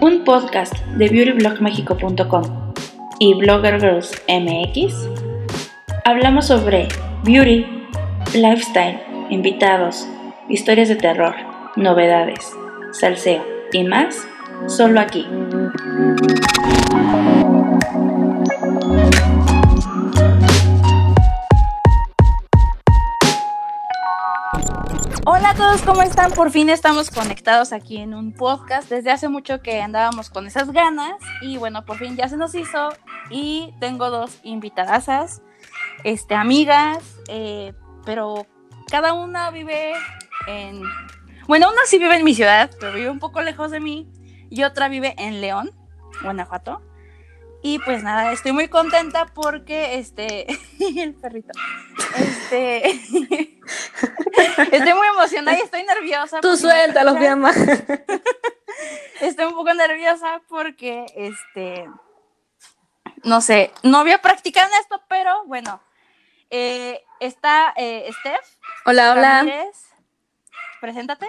Un podcast de beautyblogmexico.com y Blogger Girls MX. Hablamos sobre beauty, lifestyle, invitados, historias de terror, novedades, salseo y más, solo aquí. ¿Cómo están? Por fin estamos conectados aquí en un podcast. Desde hace mucho que andábamos con esas ganas y bueno, por fin ya se nos hizo y tengo dos invitadasas, este, amigas, eh, pero cada una vive en... Bueno, una sí vive en mi ciudad, pero vive un poco lejos de mí y otra vive en León, Guanajuato. Y pues nada, estoy muy contenta porque este, el perrito, este, estoy muy emocionada y estoy nerviosa. Tú suéltalo, Fiamma. Estoy un poco nerviosa porque, este, no sé, no había practicado en esto, pero bueno, eh, está eh, Steph. Hola, hola. Ramírez. Preséntate.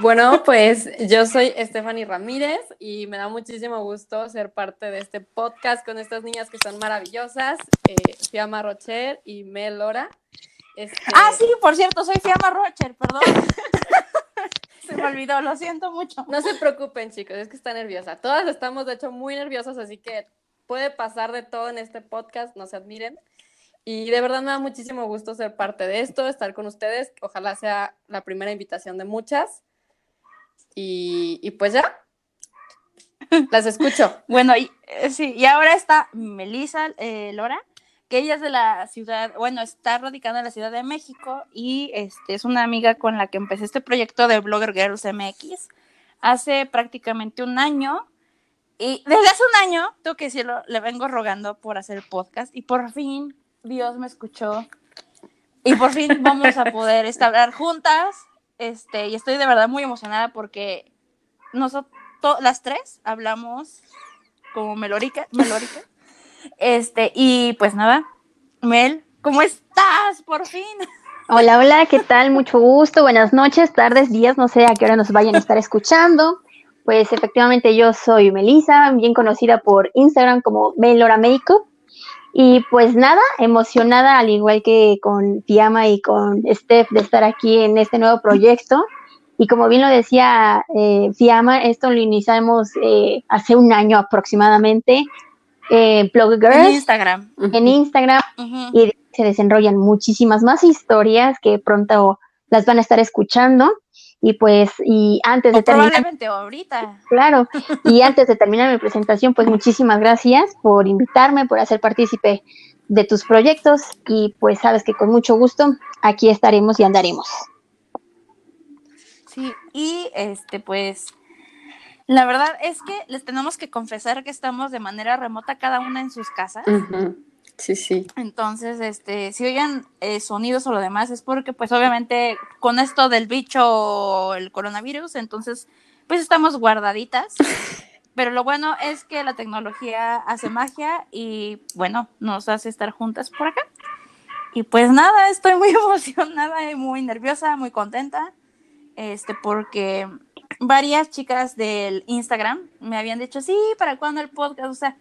Bueno, pues yo soy Stephanie Ramírez y me da muchísimo gusto ser parte de este podcast con estas niñas que son maravillosas, eh, Fiamma Rocher y Mel Lora. Este, Ah, sí, por cierto, soy Fiamma Rocher, perdón. Se me olvidó, lo siento mucho. No se preocupen, chicos, es que está nerviosa. Todas estamos, de hecho, muy nerviosas, así que puede pasar de todo en este podcast, no se admiren. Y de verdad me da muchísimo gusto ser parte de esto, estar con ustedes. Ojalá sea la primera invitación de muchas. Y, y pues ya, las escucho. Bueno, y, eh, sí, y ahora está Melissa eh, Lora, que ella es de la ciudad, bueno, está radicada en la Ciudad de México y este, es una amiga con la que empecé este proyecto de Blogger Girls MX hace prácticamente un año. Y desde hace un año, tengo que decirlo, le vengo rogando por hacer podcast y por fin Dios me escuchó y por fin vamos a poder estar juntas. Este, y estoy de verdad muy emocionada porque nosotros, las tres, hablamos como melórica, melórica. Este, y pues nada, Mel, ¿cómo estás? Por fin. Hola, hola, ¿qué tal? Mucho gusto, buenas noches, tardes, días, no sé a qué hora nos vayan a estar escuchando. Pues efectivamente yo soy Melissa, bien conocida por Instagram como Melora Makeup. Y pues nada, emocionada al igual que con Fiamma y con Steph de estar aquí en este nuevo proyecto. Y como bien lo decía eh, Fiamma, esto lo iniciamos eh, hace un año aproximadamente. Eh, Blog En Instagram. en Instagram y se desenrollan muchísimas más historias que pronto las van a estar escuchando. Y pues, y antes de terminar, probablemente ahorita. claro, y antes de terminar mi presentación, pues muchísimas gracias por invitarme, por hacer partícipe de tus proyectos y pues sabes que con mucho gusto aquí estaremos y andaremos. Sí, y este, pues, la verdad es que les tenemos que confesar que estamos de manera remota cada una en sus casas. Ujú. Sí, sí. Entonces, este, si oigan eh, sonidos o lo demás, es porque, pues, obviamente, con esto del bicho, el coronavirus, entonces, pues, estamos guardaditas. Pero lo bueno es que la tecnología hace magia y, bueno, nos hace estar juntas por acá. Y pues nada, estoy muy emocionada y muy nerviosa, muy contenta, este, porque varias chicas del Instagram me habían dicho, sí, ¿para cuándo el podcast? O sea,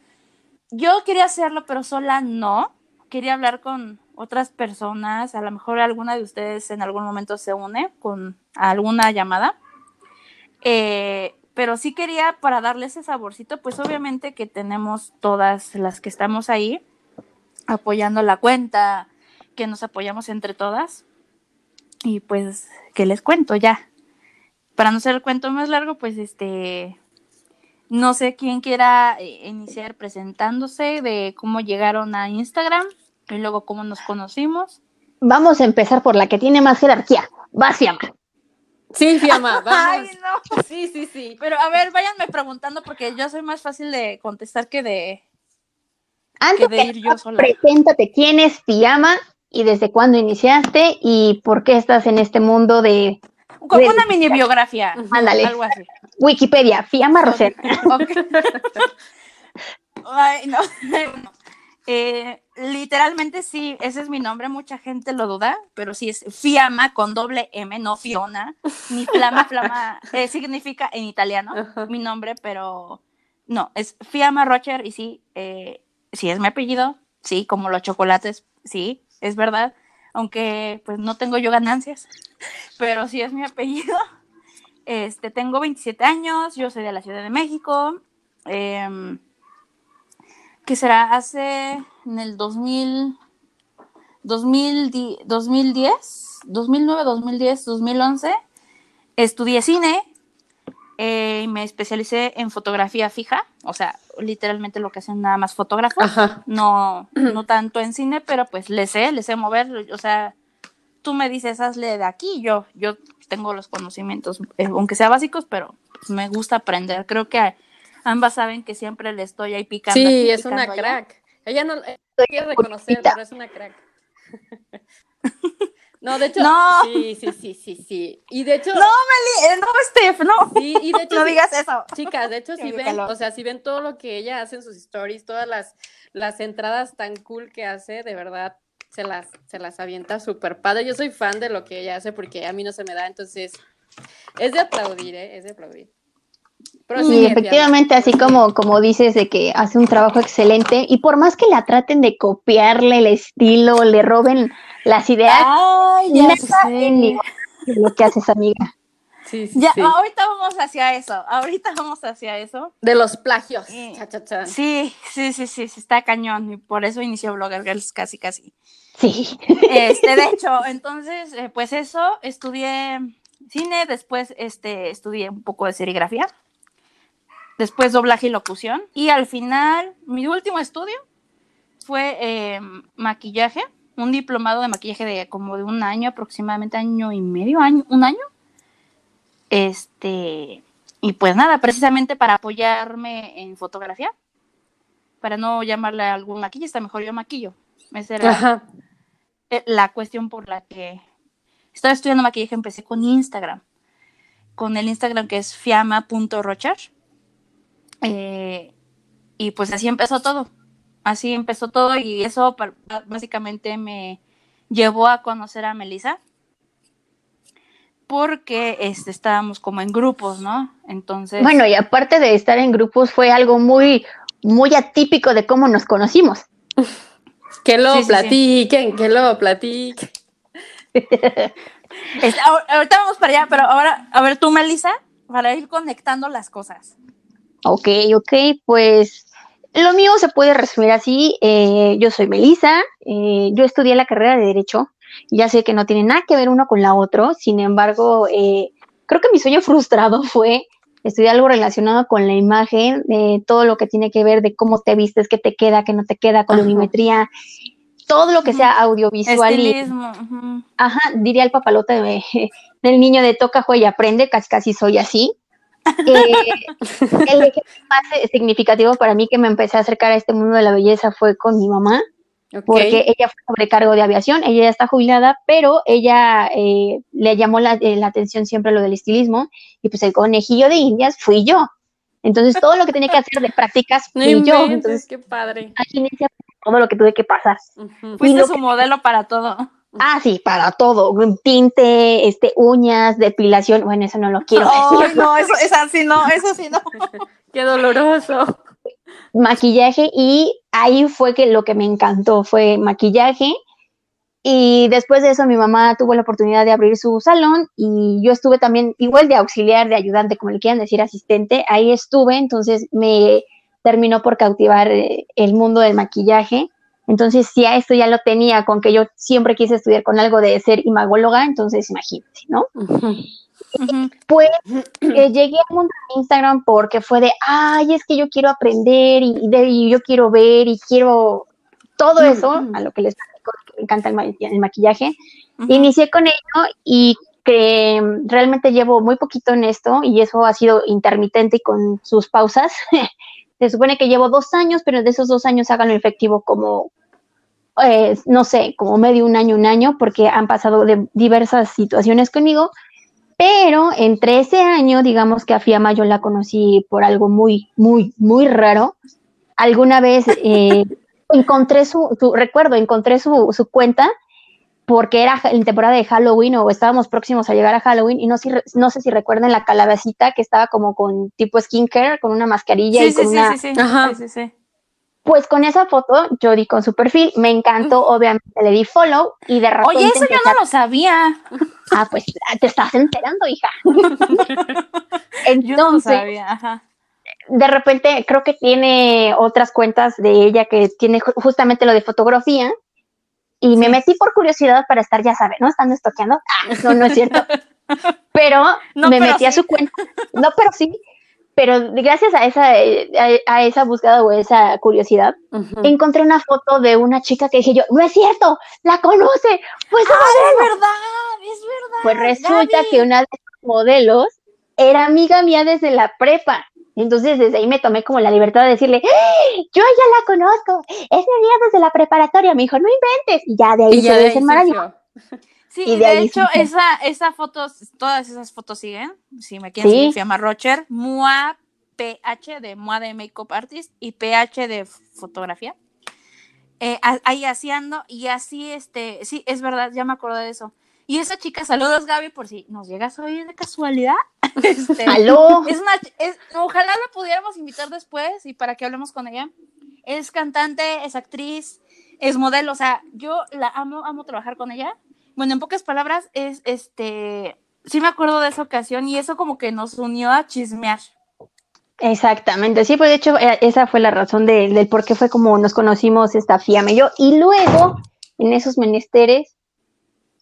yo quería hacerlo, pero sola no. Quería hablar con otras personas. A lo mejor alguna de ustedes en algún momento se une con alguna llamada. Eh, pero sí quería para darle ese saborcito, pues obviamente que tenemos todas las que estamos ahí apoyando la cuenta, que nos apoyamos entre todas. Y pues, ¿qué les cuento ya? Para no ser el cuento más largo, pues este, no sé quién quiera eh, iniciar presentándose de cómo llegaron a Instagram y luego cómo nos conocimos. Vamos a empezar por la que tiene más jerarquía. Vas, Fiamma. Sí, Fiamma, vamos. Ay, no. Sí, sí, sí. Pero a ver, váyanme preguntando porque yo soy más fácil de contestar que de, Antes que de que ir yo sola. preséntate quién es Fiamma y desde cuándo iniciaste y por qué estás en este mundo de Como una mini biografía. Ándale. Algo así. Wikipedia, Fiamma Roset. Ok. Ay, no. Eh, literalmente sí, ese es mi nombre, mucha gente lo duda, pero sí es Fiamma con doble M, no Fiona, ni Flama, Flama, eh, significa en italiano mi nombre, pero no, es Fiamma Rocher y sí, eh, sí es mi apellido, sí, como los chocolates, sí, es verdad, aunque pues no tengo yo ganancias, pero sí es mi apellido. Este, tengo 27 años, yo soy de la Ciudad de México. Eh, que será hace en el 2000, 2010, 2009, 2010, 2011, estudié cine eh, y me especialicé en fotografía fija, o sea, literalmente lo que hacen nada más fotógrafos, no, no tanto en cine, pero pues le sé, le sé mover, o sea, tú me dices, hazle de aquí, yo, yo tengo los conocimientos, eh, aunque sea básicos, pero me gusta aprender, creo que ambas saben que siempre le estoy ahí picando. Sí, es una crack. Ella no quiere reconocer, pero es una crack. No, de hecho, no. sí, sí, sí, sí, sí. Y de hecho, no, Meli, eh, no, Steph, no. Sí, y de hecho, no digas eso. Chicas, de hecho, si ven, o sea, si ven todo lo que ella hace en sus stories, todas las, las entradas tan cool que hace, de verdad, se las, se las avienta súper padre. Yo soy fan de lo que ella hace porque a mí no se me da, entonces, es de aplaudir, ¿eh? Es de aplaudir. Y efectivamente, así como, como dices, de que hace un trabajo excelente, y por más que la traten de copiarle el estilo, le roben las ideas, Ay, ya sé. lo que hace esa amiga. Sí, sí, ya, ahorita vamos hacia eso, ahorita vamos hacia eso. De los plagios. Sí, sí, sí, sí, sí, está cañón, y por eso inició Blogger Girls casi, casi. Sí. Este, de hecho, entonces, eh, pues eso, estudié cine, después este, estudié un poco de serigrafía después doblaje y locución. Y al final, mi último estudio fue eh, maquillaje, un diplomado de maquillaje de como de un año, aproximadamente año y medio, año, un año. Este, y pues nada, precisamente para apoyarme en fotografía, para no llamarle a algún maquillista, mejor yo maquillo. Esa era eh, la cuestión por la que estaba estudiando maquillaje, empecé con Instagram, con el Instagram que es fiama.rochar eh, y pues así empezó todo. Así empezó todo y eso básicamente me llevó a conocer a Melissa porque este, estábamos como en grupos, ¿no? Entonces... Bueno, y aparte de estar en grupos fue algo muy, muy atípico de cómo nos conocimos. Que lo platiquen, que lo platiquen. Este, ahorita vamos para allá, pero ahora, a ver tú, Melissa, para ir conectando las cosas. Ok, ok, pues lo mío se puede resumir así. Eh, yo soy Melissa, eh, yo estudié la carrera de Derecho, ya sé que no tiene nada que ver uno con la otra, sin embargo, eh, creo que mi sueño frustrado fue estudiar algo relacionado con la imagen, todo lo que tiene que ver de cómo te vistes, qué te queda, qué no te queda, colorimetría, todo lo que sea audiovisual. Y, Ajá, diría el papalote de, del niño de toca, juega y aprende, casi casi soy así. Eh, el ejemplo más significativo para mí que me empecé a acercar a este mundo de la belleza fue con mi mamá, porque ella fue sobrecargo de aviación, ella ya está jubilada, pero ella eh, le llamó eh, la, atención siempre lo del estilismo, y pues el conejillo de indias fui yo. Entonces todo lo que tenía que hacer de prácticas fui yo. Entonces, qué padre. todo lo que tuve que pasar. Fuiste su modelo para todo. Ah, sí, para todo, tinte, este, uñas, depilación, bueno, eso no lo quiero decir. no, eso, es así, no, eso sí no. Qué doloroso. Maquillaje y ahí fue que lo que me encantó fue maquillaje y después de eso mi mamá tuvo la oportunidad de abrir su salón y yo estuve también igual de auxiliar, de ayudante, como le quieran decir, asistente, ahí estuve, entonces me terminó por cautivar eh, el mundo del maquillaje entonces, si a esto ya lo tenía con que yo siempre quise estudiar con algo de ser imagóloga, entonces imagínate, ¿no? Pues eh, llegué al mundo de Instagram porque fue de, ay, es que yo quiero aprender y, yo quiero ver y quiero todo eso, a lo que les me encanta el, maquillaje. Inicié con ello y que realmente llevo muy poquito en esto y eso ha sido intermitente y con sus pausas. Se supone que llevo dos años, pero de esos dos años háganlo efectivo como eh, no sé, como medio un año, un año, porque han pasado diversas situaciones conmigo, pero entre ese año, digamos que a Fiamma yo la conocí por algo muy, muy, muy raro. Alguna vez eh, encontré su, su recuerdo, encontré su, su cuenta porque era en temporada de Halloween o estábamos próximos a llegar a Halloween y no, si, no sé si recuerden la calabacita que estaba como con tipo skincare, con una mascarilla Sí, y sí, con sí, una... sí, sí, Ajá. sí, sí, sí. Pues con esa foto yo di con su perfil, me encantó, obviamente le di follow y de repente... Oye, eso yo no lo sabía. Ah, pues te estás enterando, hija. Yo no Entonces, sabía. Ajá. de repente creo que tiene otras cuentas de ella que tiene ju- justamente lo de fotografía y me metí por curiosidad para estar, ya saben, ¿no? Estando estoqueando. Ah, no, no es cierto. Pero No, me pero metí a su cuenta. No, pero sí. Pero gracias a esa, eh, a, a esa búsqueda o esa curiosidad, encontré una foto de una chica que dije yo, no es cierto, la conoce. Pues, Ah, es verdad, es verdad. pues resulta Gaby. que una de las modelos era amiga mía desde la prepa. Entonces desde ahí me tomé como la libertad de decirle, ¡Eh! yo ya la conozco, es mi amiga desde la preparatoria. Me dijo, no inventes. Y ya de ahí Y ya se desenmarañó. Sí, Y de hecho, esa, esa foto, todas esas fotos siguen. Si me quieren Sí. se llama Rocher, MUA PH de MUA de Makeup Artist y PH de fotografía. Eh, ahí haciendo, y así, este, sí, es verdad, ya me acuerdo de eso. Y esa chica, saludos Gaby, por si nos llegas a oír de casualidad. Este, Aló. es una, es, ojalá la pudiéramos invitar después y para que hablemos con ella. Es cantante, es actriz, es modelo, o sea, yo la amo, amo trabajar con ella. Bueno, en pocas palabras, es este, sí me acuerdo de esa ocasión y eso como que nos unió a chismear. Exactamente, sí, pues de hecho eh, esa fue la razón de- del por qué fue como nos conocimos esta Fiame y yo. Y luego, en esos menesteres,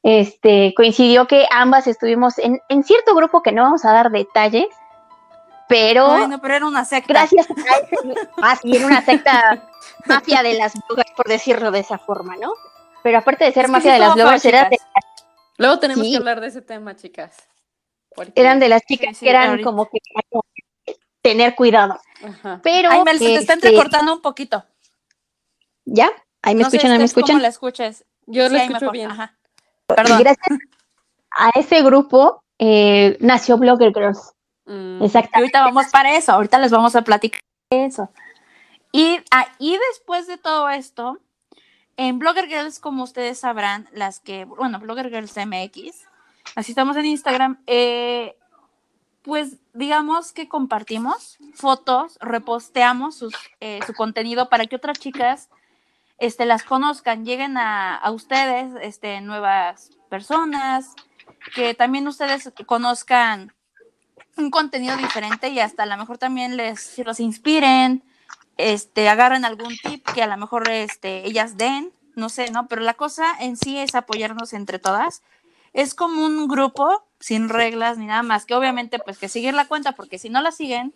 este, coincidió que ambas estuvimos en, en cierto grupo que no vamos a dar detalles, pero Ay, no, pero era una secta. gracias a ese, bien una secta mafia de las bloggers, por decirlo de esa forma, ¿no? Pero aparte de ser Es mafia sí de las feo, era de-. Luego tenemos Sí. que hablar de ese tema, chicas. Porque- eran de las chicas sí, que eran ahorita. como que tener cuidado. Ajá. Pero Ay, Mel, se te está este, entrecortando un poquito. ¿Ya? ¿Ahí me No sé, escuchan? ¿Ahí me Steph, ¿Cómo escuchan? la escuches? Yo Sí, lo ahí escucho mejor, bien. Ajá. Y Perdón. gracias a ese grupo eh, nació Blogger Girls. Mm. Y Exactamente. ahorita vamos para eso, ahorita les vamos a platicar eso. Y, ah, y después de todo esto, en Blogger Girls, como ustedes sabrán, las que, bueno, Blogger Girls MX, así estamos en Instagram, eh, pues digamos que compartimos fotos, reposteamos sus, eh, su contenido para que otras chicas este, las conozcan, lleguen a, a ustedes, este, nuevas personas, que también ustedes conozcan un contenido diferente y hasta a lo mejor también les los inspiren, este, agarren algún tip que a lo mejor este, ellas den, no sé, ¿no? Pero la cosa en sí es apoyarnos entre todas. Es como un grupo sin reglas ni nada más, que obviamente pues que seguir la cuenta, porque si no la siguen,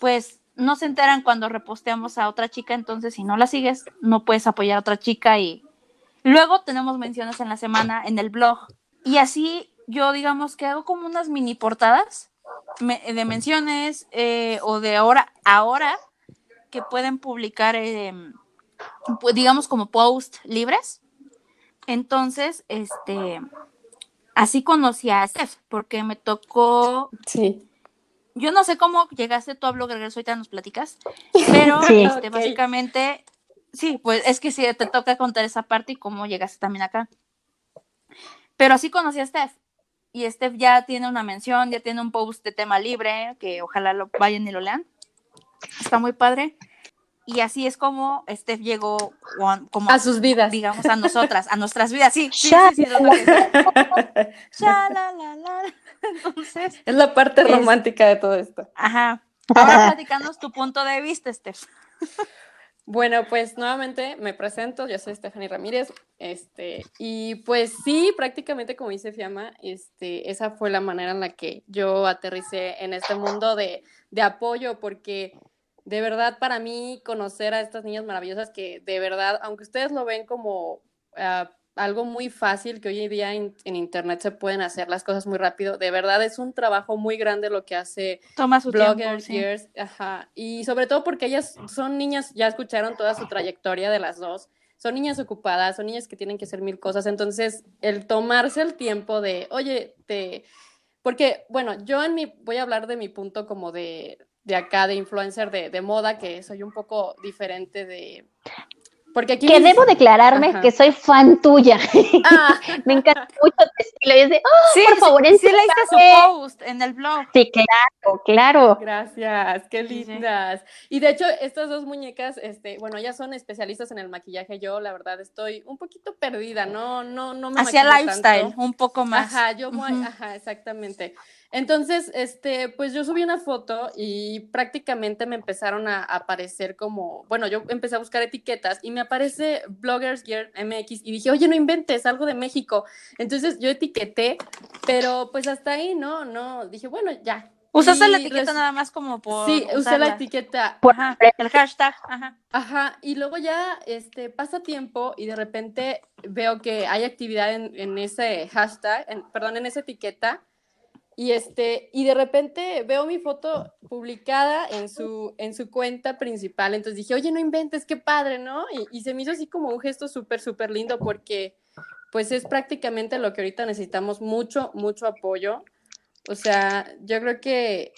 pues no se enteran cuando reposteamos a otra chica, entonces si no la sigues, no puedes apoyar a otra chica y luego tenemos menciones en la semana en el blog. Y así yo digamos que hago como unas mini portadas de menciones eh, o de ahora, ahora que pueden publicar, eh, pues, digamos, como post libres. Entonces, este, así conocí a Steph, porque me tocó, Sí. Yo no sé cómo llegaste tú a Blogger Girls, ahorita nos platicas, pero Sí. este, básicamente, sí, pues es que sí, te toca contar esa parte y cómo llegaste también acá. Pero así conocí a Steph. Y Steph ya tiene una mención, ya tiene un post de tema libre, que ojalá lo vayan y lo lean. Está muy padre. Y así es como Steph llegó como, A sus vidas. digamos, a nosotras, a nuestras vidas. Sí, sí, sí. Entonces, Es la parte romántica de todo esto. ajá. Ahora platicanos tu punto de vista, Steph. Bueno, pues nuevamente me presento, yo soy Stephanie Ramírez, este, y pues sí, prácticamente como dice Fiamma, este, esa fue la manera en la que yo aterricé en este mundo de, de apoyo, porque de verdad para mí conocer a estas niñas maravillosas que de verdad, aunque ustedes lo ven como ah, algo muy fácil, que hoy en día en, en internet se pueden hacer las cosas muy rápido, de verdad es un trabajo muy grande lo que hace Toma su Bloggers, tiempo. sí. Years, ajá. Y sobre todo porque ellas son niñas, ya escucharon toda su trayectoria de las dos. Son niñas ocupadas, son niñas que tienen que hacer mil cosas. Entonces, el tomarse el tiempo de, oye, te. Porque, bueno, yo en mi. Voy a hablar de mi punto como de, de acá, de influencer de, de moda, que soy un poco diferente de. Porque aquí que debo declararme que soy fan tuya. Ah. me encanta mucho tu estilo. Y es de, oh, por favor, sí, sí leíste su post en el blog. Sí, claro, claro. Gracias, qué lindas. Y de hecho, estas dos muñecas, este, bueno, ya son especialistas en el maquillaje. Yo, la verdad, estoy un poquito perdida, no, no, no me Hacia lifestyle, un poco más. Ajá, yo, ajá, exactamente. Entonces, este, pues yo subí una foto y prácticamente me empezaron a aparecer como, bueno, yo empecé a buscar etiquetas y me aparece Bloggers Gear MX y dije, oye, no inventes, algo de México. Entonces yo etiqueté, pero pues hasta ahí, no, no, dije, bueno, ya. ¿Usaste la etiqueta nada más como por Sí, usé la etiqueta. Por el hashtag. Ajá. Ajá. Y luego ya este, pasa tiempo y de repente veo que hay actividad en, en ese hashtag, perdón, en esa etiqueta y, este, y de repente veo mi foto publicada en su, en su cuenta principal. Entonces dije, oye, no inventes, qué padre, ¿no? Y, se me hizo así como un gesto súper, súper lindo porque pues es prácticamente lo que ahorita necesitamos, mucho, mucho apoyo. O sea, yo creo que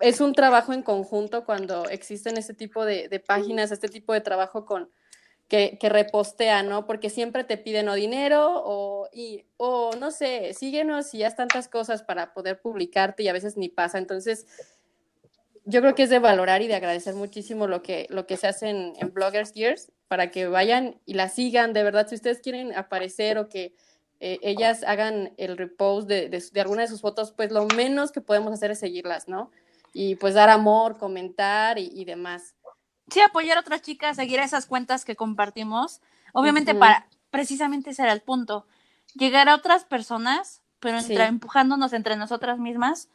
es un trabajo en conjunto cuando existen este tipo de, de páginas, este tipo de trabajo con, que, que repostea, ¿no? Porque siempre te piden o dinero o, y, o no sé, síguenos y haz tantas cosas para poder publicarte y a veces ni pasa. Entonces, yo creo que es de valorar y de agradecer muchísimo lo que, lo que se hace en, Bloggers Gears para que vayan y la sigan. De verdad, si ustedes quieren aparecer o que eh, ellas hagan el repost de, de, alguna de sus fotos, pues lo menos que podemos hacer es seguirlas, ¿no? Y pues dar amor, comentar y demás sí apoyar a otras chicas, seguir esas cuentas que compartimos, obviamente para precisamente ese era el punto, llegar a otras personas, pero empujándonos entre nosotras mismas.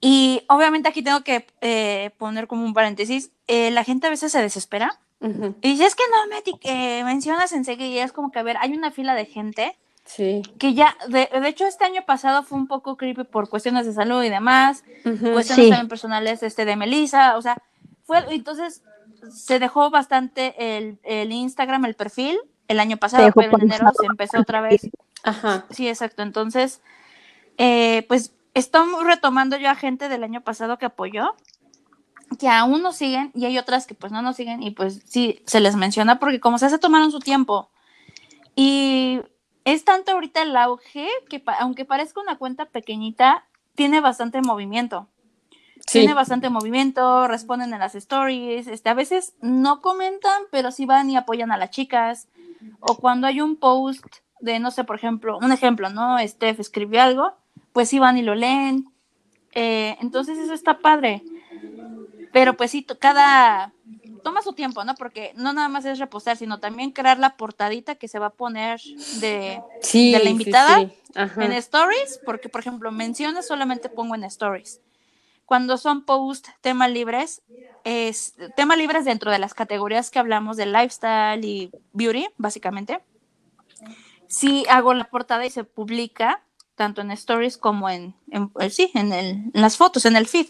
Y obviamente aquí tengo que eh, poner como un paréntesis, eh, la gente a veces se desespera y dice, es que no me eh, mencionas enseguida, y es como que, a ver, hay una fila de gente Sí. Que ya, de, de, hecho, este año pasado fue un poco creepy por cuestiones de salud y demás, cuestiones también personales este, de Melissa, o sea, fue, entonces se dejó bastante el, el Instagram, el perfil, el año pasado, fue en enero, se empezó otra vez. Ajá. Sí, exacto. Entonces, eh, pues estamos retomando yo a gente del año pasado que apoyó, que aún nos siguen y hay otras que pues no nos siguen y pues sí, se les menciona porque como se hace tomaron su tiempo. Y es tanto ahorita el auge que aunque parezca una cuenta pequeñita, tiene bastante movimiento. Tiene bastante movimiento, responden en las stories, este, a veces no comentan, pero sí van y apoyan a las chicas. O cuando hay un post de, no sé, por ejemplo, un ejemplo, ¿no? Steph escribió algo, pues sí van y lo leen. Eh, entonces eso está padre. Pero pues sí, cada... Toma su tiempo, ¿no? Porque no nada más es reposar, sino también crear la portadita que se va a poner de, de la invitada en stories, porque por ejemplo, menciones solamente pongo en stories cuando son post temas libres, es temas libres dentro de las categorías que hablamos de lifestyle y beauty, básicamente. Sí hago la portada y se publica tanto en stories como en, eh, sí, en, el, en las fotos, en el feed.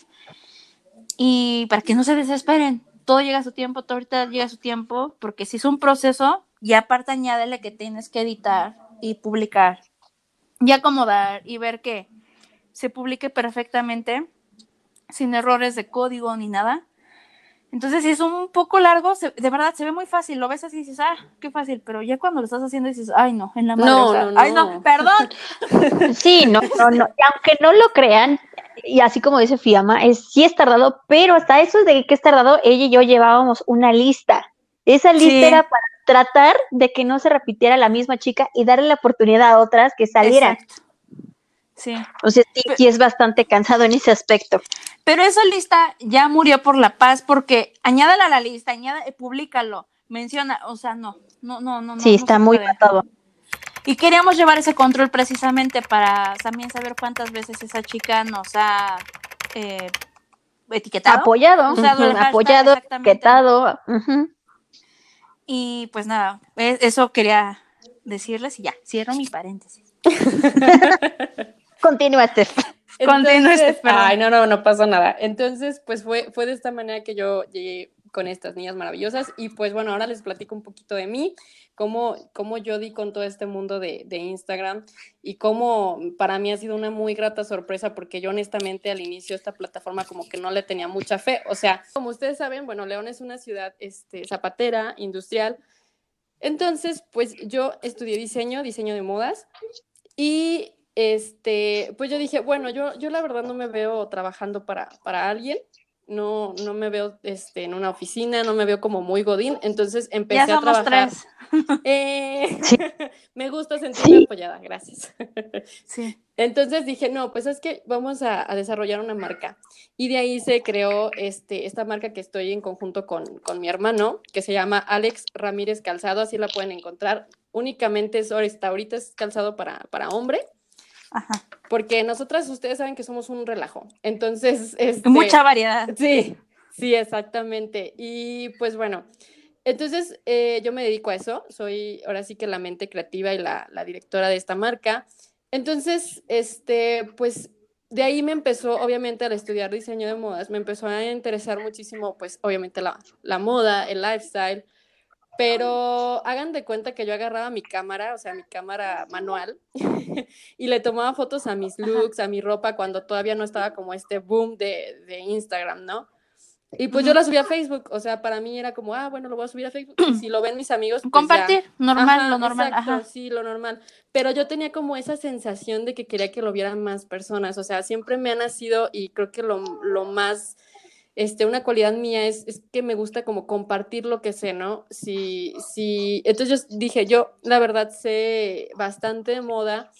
Y para que no se desesperen, todo llega a su tiempo, todo ahorita llega a su tiempo, porque si es un proceso, ya aparte añádele que tienes que editar y publicar y acomodar y ver que se publique perfectamente sin errores de código ni nada. Entonces, si es un poco largo, de verdad se ve muy fácil. Lo ves así y dices, ah, qué fácil. Pero ya cuando lo estás haciendo dices, ay, no, en la madre. No, no, Ay, no, perdón. Sí, no, no, no. Y aunque no lo crean, y así como dice Fiamma, es, sí es tardado, pero hasta eso de que es tardado, ella y yo llevábamos una lista. Esa lista era para tratar de que no se repitiera la misma chica y darle la oportunidad a otras que salieran. Sí. O sea, sí, es bastante cansado en ese aspecto. Pero esa lista ya murió por la paz porque añádala a la lista, añada, públicalo, menciona, o sea, no, no, no, no. Sí, está muy matado. Y queríamos llevar ese control precisamente para también saber cuántas veces esa chica nos ha eh, etiquetado. Apoyado, apoyado, etiquetado. Y pues nada, e, eso quería decirles y ya, cierro mi paréntesis. Continúa, Steph. Continúa, Ay, no, no, no pasa nada. Entonces, pues fue, fue de esta manera que yo llegué con estas niñas maravillosas. Y pues bueno, ahora les platico un poquito de mí, cómo, cómo yo di con todo este mundo de, de, Instagram y cómo para mí ha sido una muy grata sorpresa porque yo honestamente al inicio esta plataforma como que no le tenía mucha fe. O sea, como ustedes saben, bueno, León es una ciudad este, zapatera, industrial, Entonces, pues yo estudié diseño, diseño de modas, y este, pues yo dije, bueno, yo, yo la verdad no me veo trabajando para, para alguien, no, no me veo este, en una oficina, no me veo como muy godín, entonces empecé a trabajar. Tres. Eh, me gusta sentirme apoyada, gracias. sí. Entonces dije, no, pues es que vamos a, desarrollar una marca. Y de ahí se creó este, esta marca que estoy en conjunto con, con mi hermano, que se llama Alex Ramírez Calzado, así la pueden encontrar. Únicamente es, ahorita es calzado para, para hombre. Ajá. Porque nosotras, ustedes saben que somos un relajo. Entonces, este, mucha variedad. Sí, sí, exactamente. Y pues bueno, entonces eh, yo me dedico a eso. Soy ahora sí que la mente creativa y la, la directora de esta marca. Entonces, este, pues de ahí me empezó, obviamente, al estudiar diseño de modas, me empezó a interesar muchísimo, pues, obviamente, la, la moda, el lifestyle, pero hagan de cuenta que yo agarraba mi cámara, o sea, mi cámara manual, y le tomaba fotos a mis looks, a mi ropa, cuando todavía no estaba como este boom de, de Instagram, ¿no? Y pues yo la subí a Facebook, o sea, para mí era como, ah, bueno, lo voy a subir a Facebook, y si lo ven mis amigos, pues Compartir, normal, lo normal. Exacto, sí, lo normal. Pero yo tenía como esa sensación de que quería que lo vieran más personas, o sea, siempre me ha nacido, y creo que lo, lo más este, una cualidad mía es, es, que me gusta como compartir lo que sé, ¿no? Si, si, entonces yo dije, yo la verdad sé bastante de moda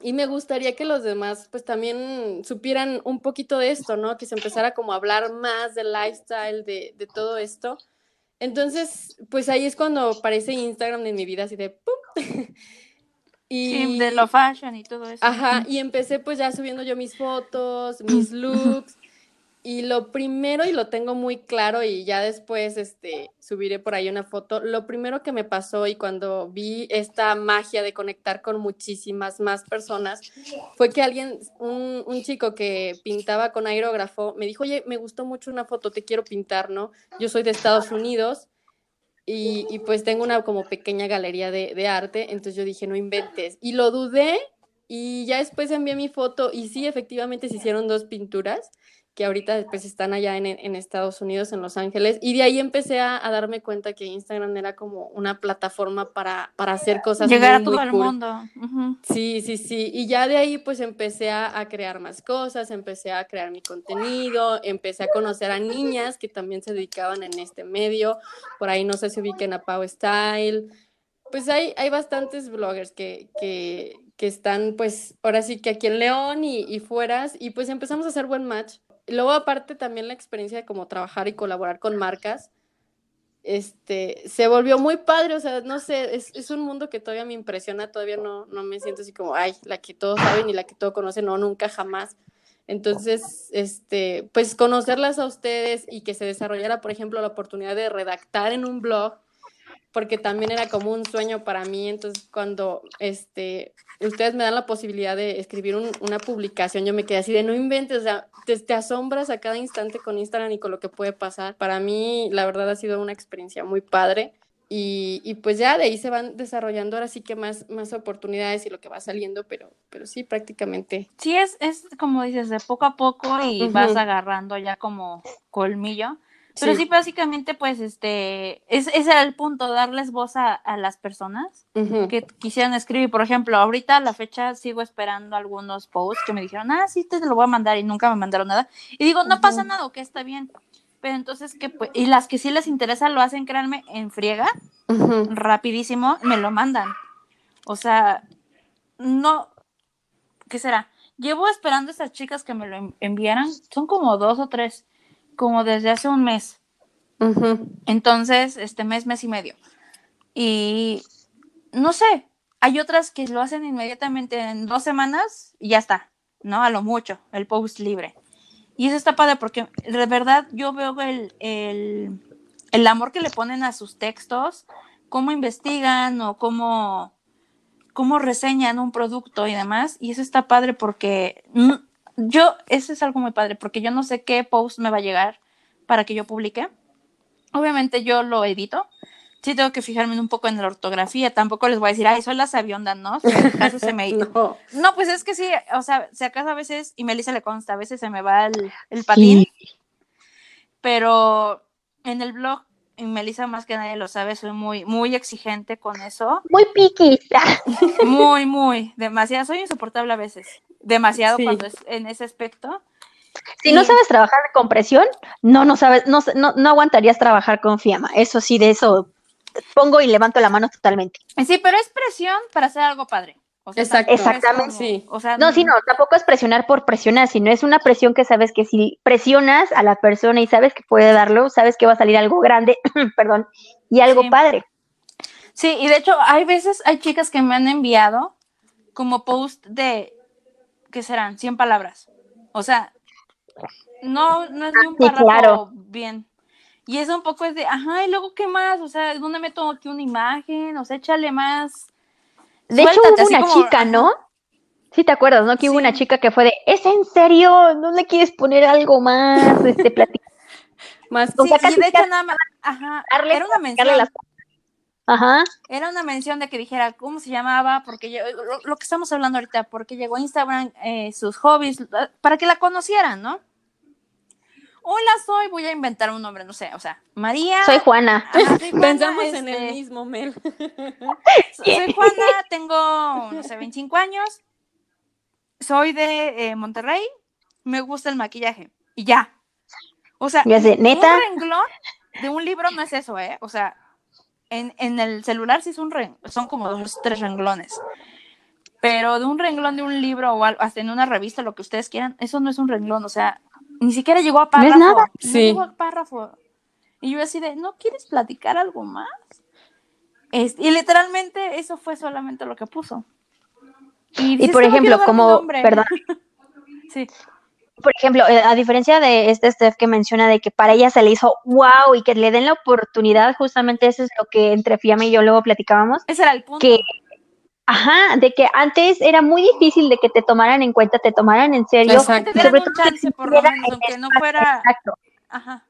y me gustaría que los demás pues también supieran un poquito de esto, ¿no? Que se empezara como a hablar más del lifestyle, de, de todo esto. Entonces, pues ahí es cuando aparece Instagram en mi vida, así de ¡pum! y, sí, de lo fashion y todo eso. Ajá, y empecé pues ya subiendo yo mis fotos, mis looks, y lo primero, y lo tengo muy claro, y ya después este, subiré por ahí una foto, lo primero que me pasó y cuando vi esta magia de conectar con muchísimas más personas, fue que alguien, un, un chico que pintaba con aerógrafo, me dijo, oye, me gustó mucho una foto, te quiero pintar, ¿no? Yo soy de Estados Unidos. Y, y pues tengo una como pequeña galería de, de arte, entonces yo dije, no inventes. Y lo dudé y ya después envié mi foto y sí, efectivamente se hicieron dos pinturas que ahorita pues están allá en, en, Estados Unidos, en Los Ángeles, y de ahí empecé a, a, darme cuenta que Instagram era como una plataforma para, para hacer cosas. Llegar a todo el mundo. Sí, sí, sí, y ya de ahí pues empecé a, a, crear más cosas, empecé a crear mi contenido, empecé a conocer a niñas que también se dedicaban en este medio, por ahí no sé si ubiquen a Pau Style, pues hay, hay bastantes bloggers que, que, que están pues ahora sí que aquí en León y, y fueras, y pues empezamos a hacer buen match luego aparte también la experiencia de como trabajar y colaborar con marcas, este, se volvió muy padre, o sea, no sé, es, es, un mundo que todavía me impresiona, todavía no, no me siento así como, ay, la que todos saben y la que todos conocen, no, nunca jamás. Entonces, este, pues conocerlas a ustedes y que se desarrollara, por ejemplo, la oportunidad de redactar en un blog, porque también era como un sueño para mí. Entonces, cuando este, ustedes me dan la posibilidad de escribir un, una publicación, yo me quedé así de no inventes, o sea, te, te, asombras a cada instante con Instagram y con lo que puede pasar. Para mí, la verdad, ha sido una experiencia muy padre. Y, y, pues ya de ahí se van desarrollando ahora sí que más, más oportunidades y lo que va saliendo, pero, pero sí, prácticamente. Sí, es, es como dices, de poco a poco y uh -huh. vas agarrando ya como colmillo. Pero sí. sí, básicamente, pues, este, es, ese era el punto, darles voz a, a las personas uh -huh. que quisieran escribir. Por ejemplo, ahorita a la fecha sigo esperando algunos posts que me dijeron, ah, sí, te lo voy a mandar y nunca me mandaron nada. Y digo, no uh -huh. pasa nada, que está bien. Pero entonces, que pues, y las que sí les interesa lo hacen, créanme, en friega, uh -huh. rapidísimo, me lo mandan. O sea, no, ¿qué será? Llevo esperando a esas chicas que me lo enviaran, son como dos o tres como desde hace un mes. Uh -huh. Entonces, este mes, mes y medio. Y no sé, hay otras que lo hacen inmediatamente en dos semanas y ya está, ¿no? A lo mucho, el post libre. Y eso está padre porque de verdad yo veo el, el, el amor que le ponen a sus textos, cómo investigan o cómo, cómo reseñan un producto y demás. Y eso está padre porque yo, eso es algo muy padre, porque yo no sé qué post me va a llegar para que yo publique. Obviamente yo lo edito. Sí tengo que fijarme un poco en la ortografía. Tampoco les voy a decir, ay, soy la sabionda, ¿no? Si acaso se me... no. no. pues es que sí, o sea, si acaso a veces, y Melissa le consta, a veces se me va el, el patín. Sí. Pero en el blog y Melissa más que nadie lo sabe, soy muy, muy exigente con eso. Muy piqui. Muy, muy, demasiado. Soy insoportable a veces. Demasiado Sí. cuando es en ese aspecto. Si no sabes trabajar con presión, no, no sabes, no, no, no aguantarías trabajar con Fiamma. Eso sí, de eso pongo y levanto la mano totalmente. Sí, pero es presión para hacer algo padre. O sea, Exacto. tampoco es Exactamente. Sí. O sea, No, sí, no, tampoco es presionar por presionar, sino es una presión que sabes que si presionas a la persona y sabes que puede darlo, sabes que va a salir algo grande, perdón, y algo Sí. padre. Sí, y de hecho, hay veces, hay chicas que me han enviado como post de, ¿qué serán? 100 palabras. O sea, no, no es ni un Sí, párrafo claro. bien. Y eso un poco es de, ajá, y luego, ¿qué más? O sea, ¿dónde meto aquí una imagen? O sea, échale más. De hecho, Suéltate, hubo así una como, chica. ¿no? Sí, te acuerdas, ¿no? Que hubo una chica que fue de, ¿es en serio? ¿No le quieres poner algo más? Este, platicar? Más O Sí, sea, y casi de hecho, nada más, ajá, darle- era una mención. las- Ajá. Era una mención de que dijera cómo se llamaba, porque yo- lo, lo que estamos hablando ahorita, porque llegó a Instagram, eh, sus hobbies, para que la conocieran, ¿no? Hola, soy, voy a inventar un nombre, no sé, o sea, María. Soy Juana. Ajá, soy Juana, Pensamos en este, el mismo, Mel. Soy Juana, tengo, no sé, 25 años, soy de eh, Monterrey, me gusta el maquillaje, y ya. O sea, así, ¿neta? un renglón de un libro no es eso, ¿eh? O sea, en, en el celular sí es un ren- son como dos, tres renglones. Pero de un renglón de un libro o algo, hasta en una revista, lo que ustedes quieran, eso no es un renglón, o sea, ni siquiera llegó a es párrafo. nada. No Sí. llegó a párrafo. Y yo así de, ¿no quieres platicar algo más? Es- y literalmente eso fue solamente lo que puso. Y dices, por "Es no quiero ejemplo, como, nombre". perdón, Sí, por ejemplo, eh, a diferencia de este Steph que menciona de que para ella se le hizo wow y que le den la oportunidad, justamente eso es lo que entre Fiamma y yo luego platicábamos, ese era el punto. que, ajá, de que antes era muy difícil de que te tomaran en cuenta, te tomaran en serio, Exacto. Sobre todo chance, por lo menos, aunque no fuera- exacto, Ajá.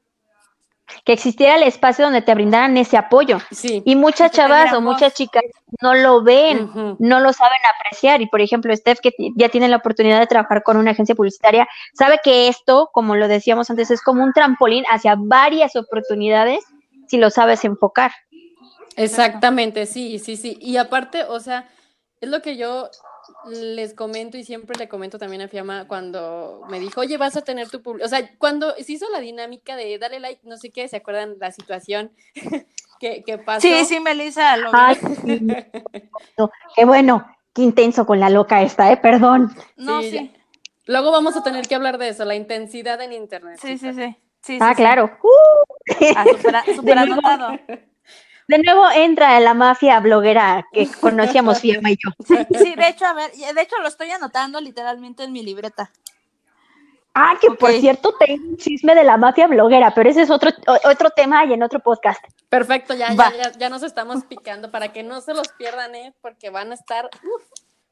Que existiera el espacio donde te brindaran ese apoyo. Sí. Y muchas chavas o muchas chicas no lo ven, no lo saben apreciar. Y por ejemplo, Steph, que ya tiene la oportunidad de trabajar con una agencia publicitaria, sabe que esto, como lo decíamos antes, es como un trampolín hacia varias oportunidades si lo sabes enfocar. Exactamente, sí, sí, sí. Y aparte, o sea, es lo que yo les comento y siempre le comento también a Fiamma cuando me dijo, oye, vas a tener tu público. O sea, cuando se hizo la dinámica de dale like, no sé qué, ¿se acuerdan la situación que, que pasó? Sí, sí, Melissa, lo vi. Ay, sí. No, qué bueno, qué intenso con la loca esta, ¿eh? Perdón. no, sí, sí. Luego vamos a tener que hablar de eso, la intensidad en internet. Sí, sí, sí. sí, Ah, sí, sí. claro. Uh, Ah, supera- superanotado. De nuevo entra la mafia bloguera que conocíamos Fiamma y yo. Sí, sí, de hecho, a ver, de hecho lo estoy anotando literalmente en mi libreta. Ah, que por cierto tengo un chisme de la mafia bloguera, pero ese es otro, otro tema y en otro podcast. Perfecto, ya, ya, ya, ya nos estamos picando para que no se los pierdan, ¿eh? Porque van a estar uf,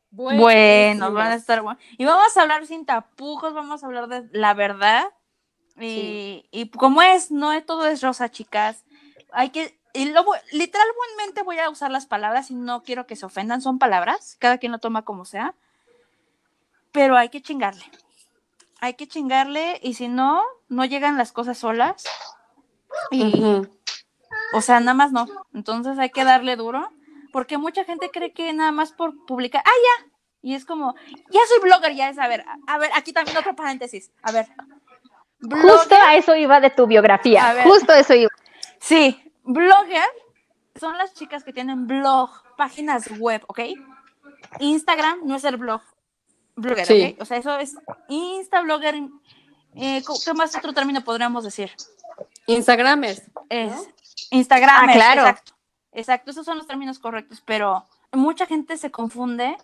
Bueno, buenísimos. van a estar buenos. Y vamos a hablar sin tapujos, vamos a hablar de la verdad. Y, y como es, no es- todo es rosa, chicas. Hay que, y lo, literalmente voy a usar las palabras y no quiero que se ofendan, son palabras, cada quien lo toma como sea. Pero hay que chingarle. Hay que chingarle y si no, no llegan las cosas solas. Y, o sea, nada más no. Entonces hay que darle duro, porque mucha gente cree que nada más por publicar, ah, ya. Y es como, ya soy blogger, ya es, a ver, a, a ver, aquí también otro paréntesis. A ver. Justo a eso iba de tu A biografía. ver. Justo a eso iba. sí, blogger son las chicas que tienen blog, páginas web, ¿ok? Instagram no es el blog, blogger, Sí. ¿ok? O sea, eso es Insta, blogger, eh, ¿qué más otro término podríamos decir? Instagramers. Es Instagram. Ah, claro. Exacto. Exacto, esos son los términos correctos, pero mucha gente se confunde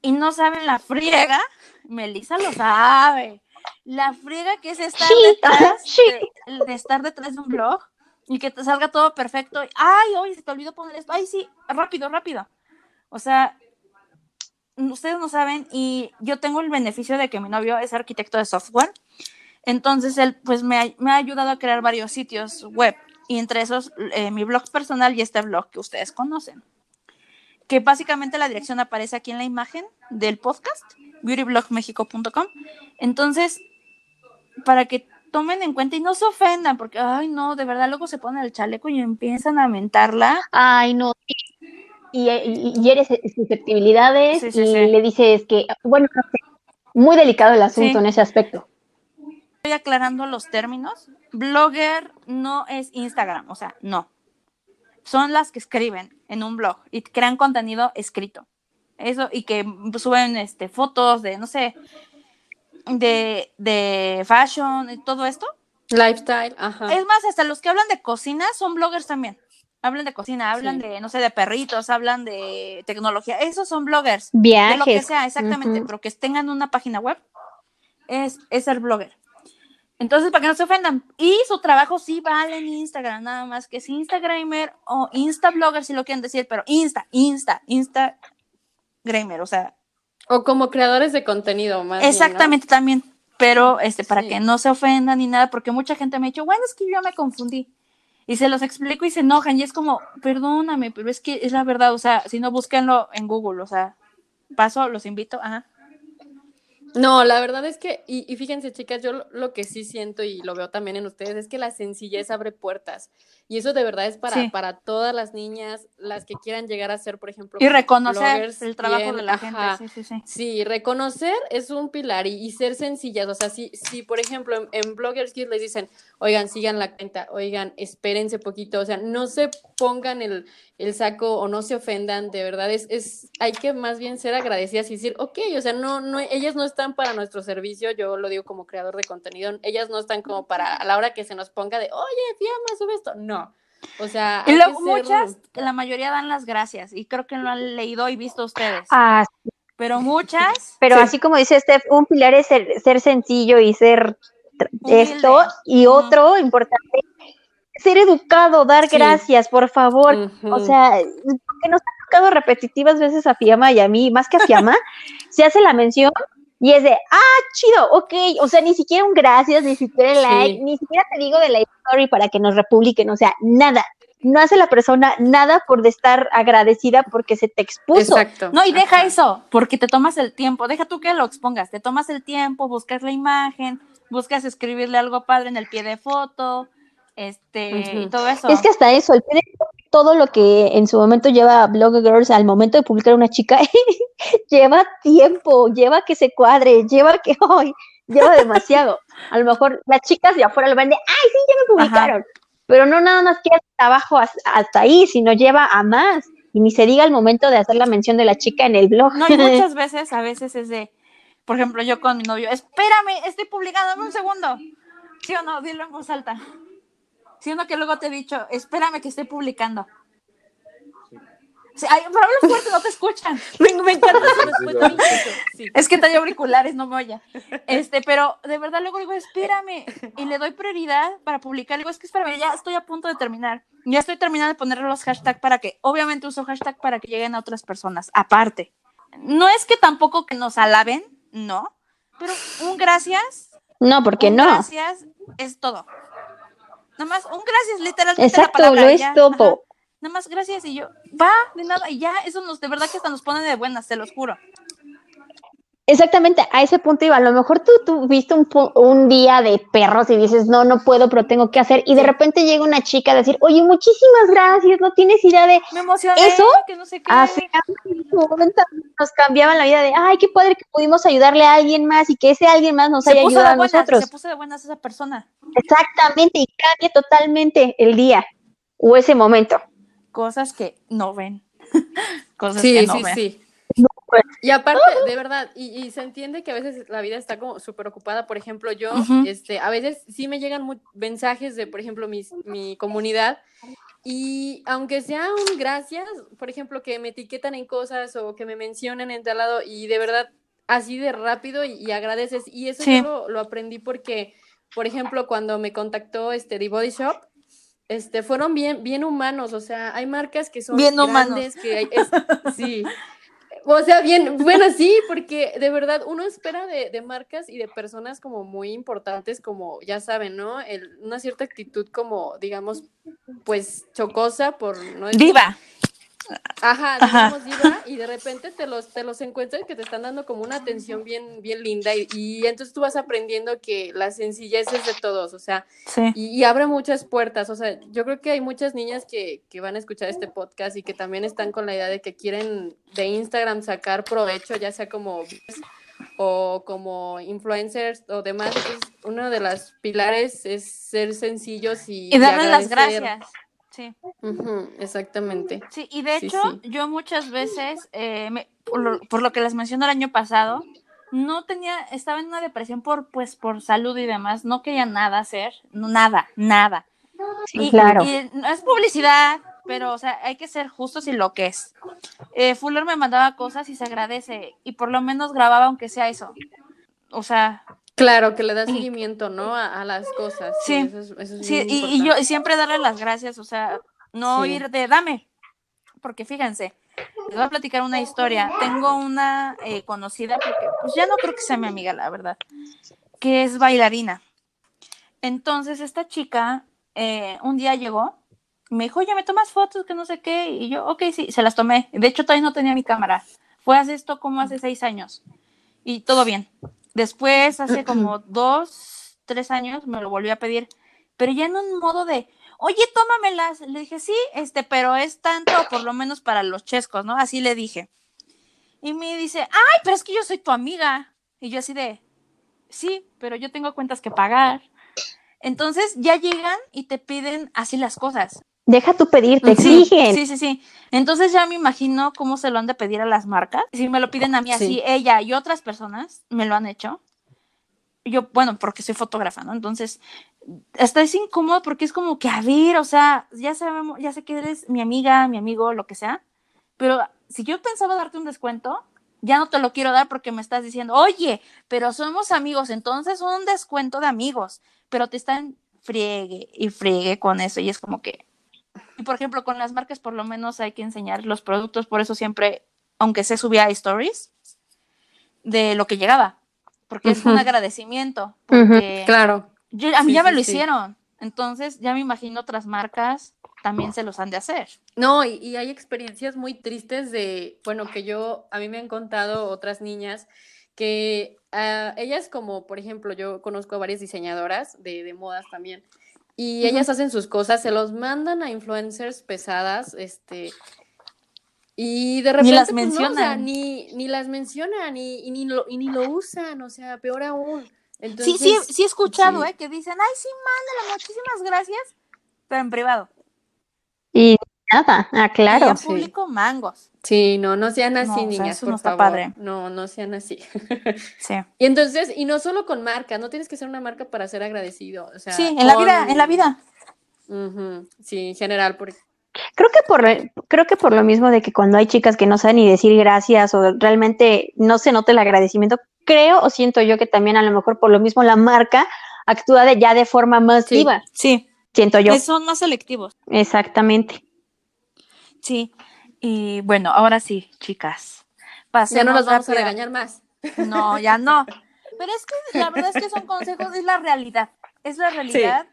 y no saben la friega. Melissa lo sabe. La friega que es estar detrás de estar detrás de un blog y que te salga todo perfecto. Ay, oye, se te olvidó poner esto. Ay, sí, rápido, rápido. O sea, ustedes no saben y yo tengo el beneficio de que mi novio es arquitecto de software. Entonces él pues me ha, me ha ayudado a crear varios sitios web y entre esos eh, mi blog personal y este blog que ustedes conocen. Que básicamente la dirección aparece aquí en la imagen del podcast, beautyblogmexico.com. Entonces, para que tomen en cuenta y no se ofendan, porque, ay, no, de verdad, luego se ponen el chaleco y empiezan a mentarla. Ay, no. Y, y, y eres susceptibilidades Sí, sí, y sí. le dices que, bueno, muy delicado el asunto en ese aspecto. Estoy aclarando los términos. Blogger no es Instagram, o sea, no. Son las que escriben en un blog y crean contenido escrito. Eso, y que suben este, fotos de, no sé, de, de fashion y todo esto. Lifestyle, ajá. Es más, hasta los que hablan de cocina son bloggers también. Hablan de cocina, hablan Sí. de, no sé, de perritos, hablan de tecnología. Esos son bloggers. De lo que Viajes. sea, exactamente. Ujú. Pero que tengan una página web es, es ser blogger. Entonces, para que no se ofendan. Y su trabajo sí vale en Instagram, nada más que es Instagramer o Instablogger, si lo quieren decir, pero Insta, Insta, Instagramer, o sea, O como creadores de contenido, más bien, ¿no? Exactamente también, pero este para Sí. que no se ofendan ni nada, porque mucha gente me ha dicho, bueno, es que yo me confundí. Y se los explico y se enojan y es como, perdóname, pero es que es la verdad, o sea, si no búsquenlo en Google, o sea, paso, los invito, ajá. No, la verdad es que, y, y fíjense, chicas, yo lo, lo que sí siento y lo veo también en ustedes es que la sencillez abre puertas. Y eso de verdad es para, Sí. para todas las niñas, las que quieran llegar a ser, por ejemplo, Y reconocer bloggers el trabajo bien, de la ajá. gente, sí, sí, sí. Sí, reconocer es un pilar y, y ser sencillas. O sea, si, si por ejemplo en, en Bloggers Kids les dicen, oigan, sigan la cuenta, oigan, espérense poquito, o sea, no se pongan el, el saco o no se ofendan, de verdad, es, es, hay que más bien ser agradecidas y decir, ok, o sea, no, no, ellas no están para nuestro servicio, yo lo digo como creador de contenido, ellas no están como para a la hora que se nos ponga de, oye, Fiamma, sube esto. No. O sea, Y hay que ser- muchas, la mayoría dan las gracias y creo que lo han leído y visto ustedes, Ah, pero muchas, pero Sí. así como dice Steph, un pilar es ser, ser sencillo y ser Humilde. esto, y otro importante, ser educado, dar Sí. gracias, por favor. O sea, porque nos ha tocado repetitivas veces a Fiamma y a mí, más que a Fiamma, se hace la mención y es de, ah, chido, ok, o sea, ni siquiera un gracias, ni siquiera el Sí. like, ni siquiera te digo de la story para que nos republiquen, o sea, nada. No hace la persona nada por de estar agradecida porque se te expuso. Exacto. No, y deja Ajá. eso, porque te tomas el tiempo, deja tú que lo expongas, te tomas el tiempo, buscas la imagen, buscas escribirle algo padre en el pie de foto, este, y Ujú. todo eso. Es que hasta eso, el todo lo que en su momento lleva Blogger Girls al momento de publicar una chica, lleva tiempo, lleva que se cuadre, lleva que hoy, lleva demasiado. A lo mejor las chicas de afuera lo ven de, ay, sí, ya me publicaron. Pero no nada más queda trabajo has- hasta ahí, sino lleva a más. Y ni se diga el momento de hacer la mención de la chica en el blog. No, y muchas veces, a veces es de, por ejemplo, yo con mi novio, espérame, estoy publicando, dame un segundo. ¿Sí o no? Dilo en voz alta. ¿Sí o no que luego te he dicho, espérame que estoy publicando? Sí, ay, pero hablas fuerte, no te escuchan. Me, me encanta su respuesta. Sí. Es que trae auriculares, no me oye. Este, pero de verdad luego digo, espérame, y le doy prioridad para publicar. Digo, es que espérame, ya estoy a punto de terminar. Ya estoy terminando de poner los hashtags para que, obviamente uso hashtag para que lleguen a otras personas, aparte. No es que tampoco que nos alaben, no, pero un gracias, No, porque un no. gracias es todo. Nada más, un gracias, literalmente la Exacto, palabra, lo es ya, todo. ajá. Nada más gracias y yo, va, de nada, y ya, eso nos, de verdad que hasta nos pone de buenas, te los juro. Exactamente, a ese punto iba. A lo mejor tú tuviste un, pu- un día de perros y dices, no, no puedo, pero tengo que hacer. Y de repente llega una chica a decir, oye, muchísimas gracias, no tienes idea de. Me emocioné, Eso, que no sé qué. A Fiamma en su momento nos cambiaban la vida de, ay, qué padre que pudimos ayudarle a alguien más y que ese alguien más nos se haya puso ayudado de a buenas, nosotros. se puso de buenas esa persona. Exactamente, y cambia totalmente el día o ese momento. Cosas que no ven. Cosas Sí, que no sí, ven. sí. Pues. Y aparte, de verdad, y, y se entiende que a veces la vida está como súper ocupada. Por ejemplo, yo, Ujú. este, a veces sí me llegan mensajes de, por ejemplo, mis, mi comunidad. Y aunque sea un gracias, por ejemplo, que me etiquetan en cosas o que me mencionen en tal lado, y de verdad, así de rápido y, y agradeces. Y eso Sí. yo lo, lo aprendí porque, por ejemplo, cuando me contactó este The Body Shop, este, fueron bien, bien humanos, o sea, hay marcas que son Bien humanos. grandes, que hay- es- sí, o sea, bien, bueno, sí, porque de verdad uno espera de, de marcas y de personas como muy importantes, como ya saben, ¿no? El- una cierta actitud como, digamos, pues chocosa por no Diva. Ajá, digamos diva, y de repente te los, te los encuentras que te están dando como una atención bien, bien linda y, y entonces tú vas aprendiendo que la sencillez es de todos, o sea, Sí. y, y abre muchas puertas, o sea, yo creo que hay muchas niñas que, que van a escuchar este podcast y que también están con la idea de que quieren de Instagram sacar provecho, ya sea como o como influencers o demás, entonces uno de los pilares es ser sencillos y, Y darle las gracias. Sí. Ujú, exactamente. Sí, y de Sí, hecho, sí. yo muchas veces, eh, me- por, lo, por lo que les mencioné el año pasado, no tenía, estaba en una depresión por, pues, por salud y demás, no quería nada hacer, nada, nada. Sí, Y- claro. Y no es publicidad, pero, o sea, hay que ser justos y lo que es. Eh, Fuller me mandaba cosas y se agradece, y por lo menos grababa aunque sea eso. O sea, Claro, que le da seguimiento, ¿no? A, a las cosas. Sí. eso es, eso es sí, y, y yo siempre darle las gracias, o sea, no Sí. ir de dame, porque fíjense, les voy a platicar una historia. Tengo una eh, conocida, porque pues ya no creo que sea mi amiga, la verdad, que es bailarina. Entonces, esta chica eh, un día llegó, me dijo, oye, ¿me tomas fotos? Que no sé qué. Y yo, ok, sí, se las tomé. De hecho, todavía no tenía mi cámara. Fue hace esto como hace seis años. Y todo bien. Después, hace como dos, tres años, me lo volvió a pedir. Pero ya en un modo de, oye, tómamelas. Le dije, sí, este, pero es tanto, por lo menos para los chescos, ¿no? Así le dije. Y me dice, ay, pero es que yo soy tu amiga. Y yo así de, sí, pero yo tengo cuentas que pagar. Entonces ya llegan y te piden así las cosas. Deja tu pedir, te Sí, exigen. Sí, sí, sí. Entonces ya me imagino cómo se lo han de pedir a las marcas. Si me lo piden a mí así, Sí. ella y otras personas me lo han hecho. Yo, bueno, porque soy fotógrafa, ¿no? Entonces, hasta es incómodo porque es como que, a ver, o sea, ya sabemos, ya sé que eres mi amiga, mi amigo, lo que sea, pero si yo pensaba darte un descuento, ya no te lo quiero dar porque me estás diciendo, oye, pero somos amigos, entonces un descuento de amigos, pero te están friegue y friegue con eso y es como que, y por ejemplo, con las marcas por lo menos hay que enseñar los productos, por eso siempre, aunque se subía a stories, de lo que llegaba, porque es un agradecimiento, porque Claro. yo- a mí Sí, ya me sí, lo hicieron, entonces ya me imagino otras marcas también se los han de hacer. No, y, y hay experiencias muy tristes de, bueno, que yo, a mí me han contado otras niñas que ah, ellas como, por ejemplo, yo conozco a varias diseñadoras de, de modas también, y ellas hacen sus cosas, se los mandan a influencers pesadas, este, y de repente, las pues, no, o sea, mencionan. ni, ni las mencionan, y, y ni lo, y ni lo usan, o sea, peor aún. sí, sí, sí he escuchado, sí. ¿eh? Que dicen, ay, sí, mándala, muchísimas gracias, pero en privado. Y nada, ah, Y claro. Sí. público, mangos. Sí, no, no sean así, No, o sea, niñas, eso por no está favor. padre. No, no sean así. Sí. Y entonces, y no solo con marca, no tienes que ser una marca para ser agradecido, o sea, Sí, en la vida, en la vida. Sí, en general, porque Creo que por creo que por lo mismo de que cuando hay chicas que no saben ni decir gracias o realmente no se nota el agradecimiento, creo o siento yo que también a lo mejor por lo mismo la marca actúa de, ya de forma más Sí. viva, Sí, siento yo. que son más selectivos. Exactamente. Sí. Y bueno, ahora sí, chicas. ya Pasemos no nos vamos a regañar más. No, ya no. Pero es que la verdad es que son consejos, es la realidad. Es la realidad.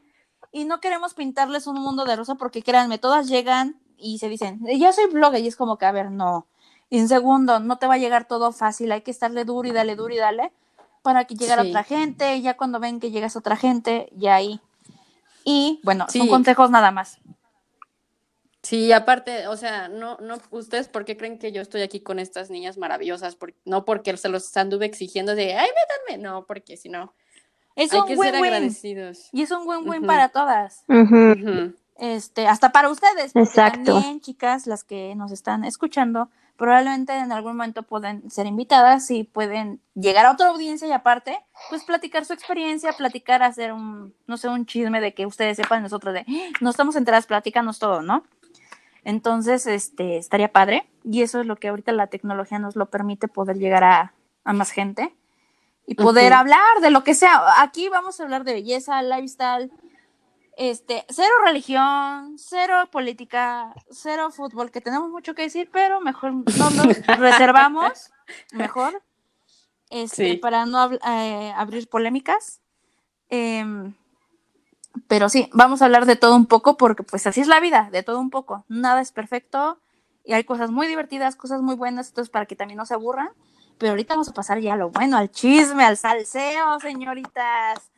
Y no queremos pintarles un mundo de rosa porque créanme, todas llegan y se dicen, yo soy blogger y es como que, a ver, no. Y en segundo, no te va a llegar todo fácil, hay que estarle duro y dale, duro y dale para que llegara Sí. otra gente. Y ya cuando ven que llegas otra gente, ya ahí. Y bueno, son consejos nada más. Sí, aparte, o sea, no, no, ustedes, ¿por qué creen que yo estoy aquí con estas niñas maravillosas? Por- no porque se los anduve exigiendo de, ay, métanme, no, porque si no, Es hay un que ser win-win. agradecidos. Y es un win-win Ujú. para todas. Ujú. este, hasta para ustedes, porque Exacto. también, chicas, las que nos están escuchando, probablemente en algún momento pueden ser invitadas y pueden llegar a otra audiencia y aparte, pues platicar su experiencia, platicar, hacer un, no sé, un chisme de que ustedes sepan nosotros de, "Ah, no estamos enteradas, platícanos todo, ¿no? Entonces, este, estaría padre y eso es lo que ahorita la tecnología nos lo permite poder llegar a, a más gente y poder hablar de lo que sea. Aquí vamos a hablar de belleza, lifestyle, este, cero religión, cero política, cero fútbol, que tenemos mucho que decir, pero mejor no nos reservamos, mejor, este, Sí. para no eh, abrir polémicas. Em, pero sí, vamos a hablar de todo un poco porque pues así es la vida, de todo un poco. Nada es perfecto y hay cosas muy divertidas, cosas muy buenas, entonces para que también no se aburran. Pero ahorita vamos a pasar ya a lo bueno, al chisme, al salseo, señoritas.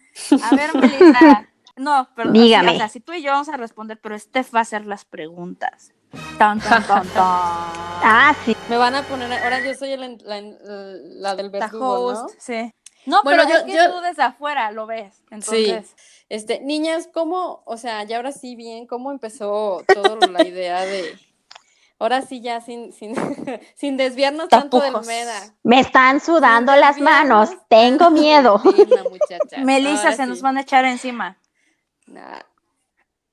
A ver, Melissa. No, perdón. Dígame. o sea, si tú y yo vamos a responder, pero Steph va a hacer las preguntas. Tan, tan, tan, tan. Ah, sí. Me van a poner, ahora yo soy el- la, la del verdugo, ¿no? host, sí. No, Bueno, pero yo- es que yo- tú desde afuera lo ves. Entonces, Este, niñas, ¿cómo, o sea, ya ahora sí bien, cómo empezó toda la idea de, ahora sí ya sin, sin, sin desviarnos tanto del Tapujos. MEDA. Me están sudando las manos. Tengo miedo. Melissa se nos sí. van a echar encima. Nah.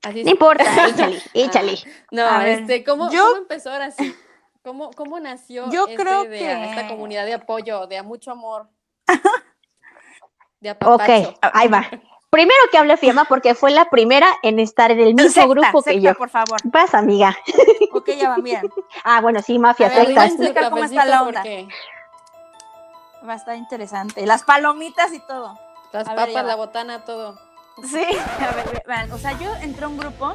Así No importa, échale, échale. No, A ver, este, ¿cómo, yo- cómo empezó ahora sí? ¿Cómo, cómo nació Yo esta creo idea, esta que- comunidad de apoyo, de a mucho amor? De Ok, ahí va. Primero que hable Fiamma porque fue la primera en estar en el mismo Secta, grupo que secta, yo. por favor. Vas, amiga. Ok, ya va, miren. Ah, bueno, sí, mafia, A ver. Rivense. explica cómo está la onda. porque Va a estar interesante. Las palomitas y todo. las A papas, la botana, todo. Sí, a ver, vean, o sea, yo entré a un grupo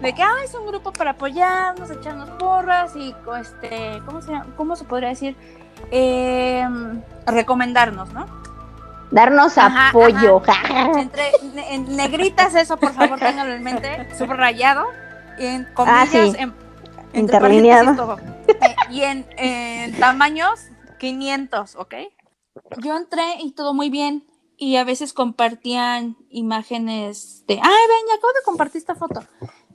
de que, ah, es un grupo para apoyarnos, echarnos porras y, este, ¿cómo se, llama? ¿Cómo se podría decir? Eh, recomendarnos, ¿no? Darnos Ajá, apoyo. Entre ne- en negritas, eso por favor ténganlo en mente, subrayado, y en Ah, comillas, sí. en, entre Interlineado. todo. Eh, y en, en tamaños, 500, ¿ok? Yo entré y todo muy bien, y a veces compartían imágenes de, ay, ven, ya acabo de compartir esta foto.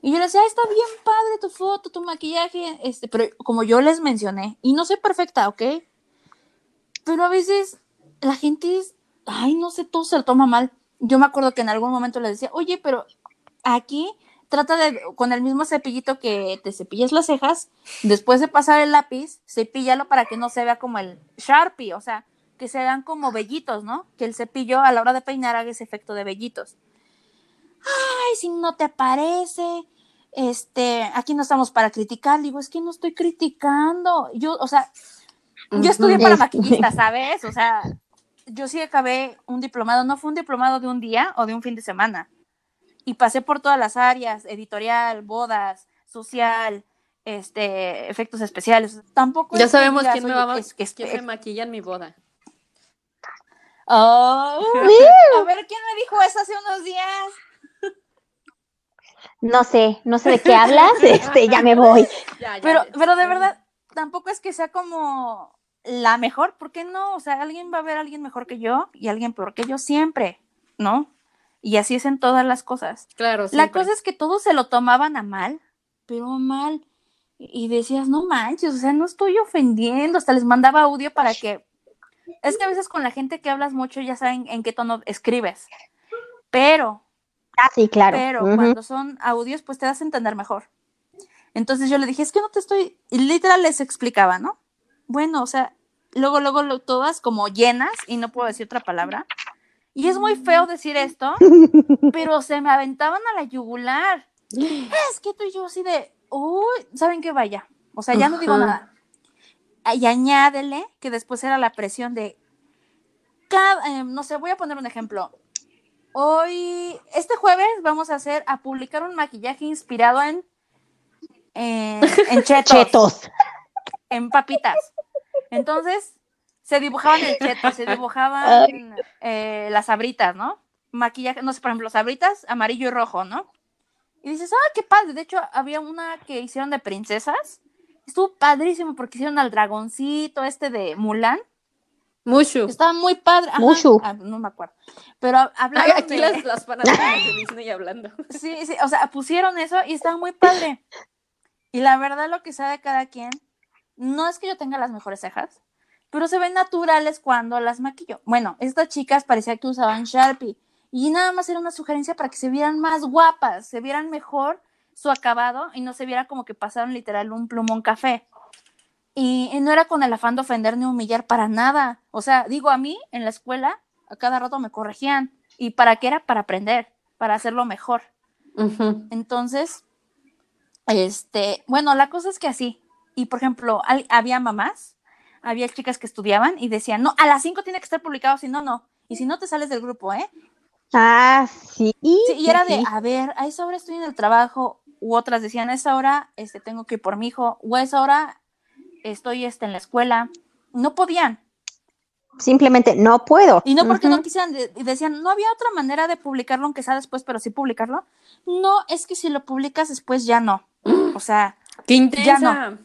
Y yo les decía, "Ay, está bien padre tu foto, tu maquillaje, este, pero como yo les mencioné, y no soy perfecta, ¿ok? Pero a veces la gente es, ay, no sé, todo se lo toma mal. Yo me acuerdo que en algún momento les decía, oye, pero aquí trata de, con el mismo cepillito que te cepillas las cejas, después de pasar el lápiz, cepíllalo para que no se vea como el Sharpie, o sea, que se vean como vellitos, ¿no? Que el cepillo a la hora de peinar haga ese efecto de vellitos. Ay, si no te parece, este, aquí no estamos para criticar, digo, es que no estoy criticando, yo, o sea, yo estudié para maquillista, ¿sabes? O sea, yo sí acabé un diplomado, no fue un diplomado de un día o de un fin de semana. Y pasé por todas las áreas, editorial, bodas, social, este, efectos especiales. Tampoco Ya es que sabemos digas, quién me "Oye, va a es que es- quién me maquilla en mi boda. Oh, a ver, ¿quién me dijo eso hace unos días? No sé, no sé de qué hablas. Este, ya me voy. Ya, ya, Pero, ya. pero de verdad, tampoco es que sea como la mejor, ¿por qué no? O sea, alguien va a ver a alguien mejor que yo y alguien peor que yo siempre, ¿no? Y así es en todas las cosas. Claro, La siempre. cosa es que todos se lo tomaban a mal, pero mal. Y decías, no manches, o sea, no estoy ofendiendo. Hasta les mandaba audio para que. Es que a veces con la gente que hablas mucho ya saben en qué tono escribes. Pero, Ah, sí, claro. pero cuando son audios, pues te das a entender mejor. Entonces yo le dije, es que no te estoy. Y literal les explicaba, ¿no? Bueno, o sea, luego, luego, lo- todas como llenas, y no puedo decir otra palabra. Y es muy feo decir esto, pero se me aventaban a la yugular. Es que tú y yo así de, uy, ¿saben qué vaya? O sea, ya no digo nada. Y añádele que después era la presión de, cada, eh, no sé, voy a poner un ejemplo. Hoy, este jueves vamos a hacer, a publicar un maquillaje inspirado en, en, en chetos, Chetos. en papitas. Entonces, se dibujaban el cheto, se dibujaban eh, las sabritas, ¿no? Maquillaje, no sé, por ejemplo, sabritas amarillo y rojo, ¿no? Y dices, ah, qué padre. De hecho, había una que hicieron de princesas. Estuvo padrísimo porque hicieron al dragoncito este de Mulan. Mushu. Estaba muy padre. Ajá. Mushu. Ah, no me acuerdo. Pero Ay, hablaron aquí de- las, las fanáticas de Disney hablando. Sí, sí, o sea, pusieron eso y estaba muy padre. Y la verdad, lo que sabe cada quien, no es que yo tenga las mejores cejas, pero se ven naturales cuando las maquillo. Bueno, estas chicas parecía que usaban Sharpie y nada más era una sugerencia para que se vieran más guapas, se vieran mejor su acabado y no se viera como que pasaron literal un plumón café. Y, y no era con el afán de ofender ni humillar para nada. O sea, digo, a mí en la escuela a cada rato me corregían. ¿Y para qué era? Para aprender, para hacerlo mejor. Entonces, este, bueno, la cosa es que así. Y por ejemplo, al- había mamás, había chicas que estudiaban y decían, no, a las 5 tiene que estar publicado, si no, no. Y si no, te sales del grupo, ¿eh? Ah, sí. Sí, y era de, a ver, a esa hora estoy en el trabajo, u otras decían, esa hora este, tengo que ir por mi hijo, o esa hora estoy este, en la escuela. No podían. Simplemente no puedo. Y no porque no quisieran, y decían, no había otra manera de publicarlo, aunque sea después, pero sí publicarlo. No, es que si lo publicas después ya no. O sea, ¡Qué intensa!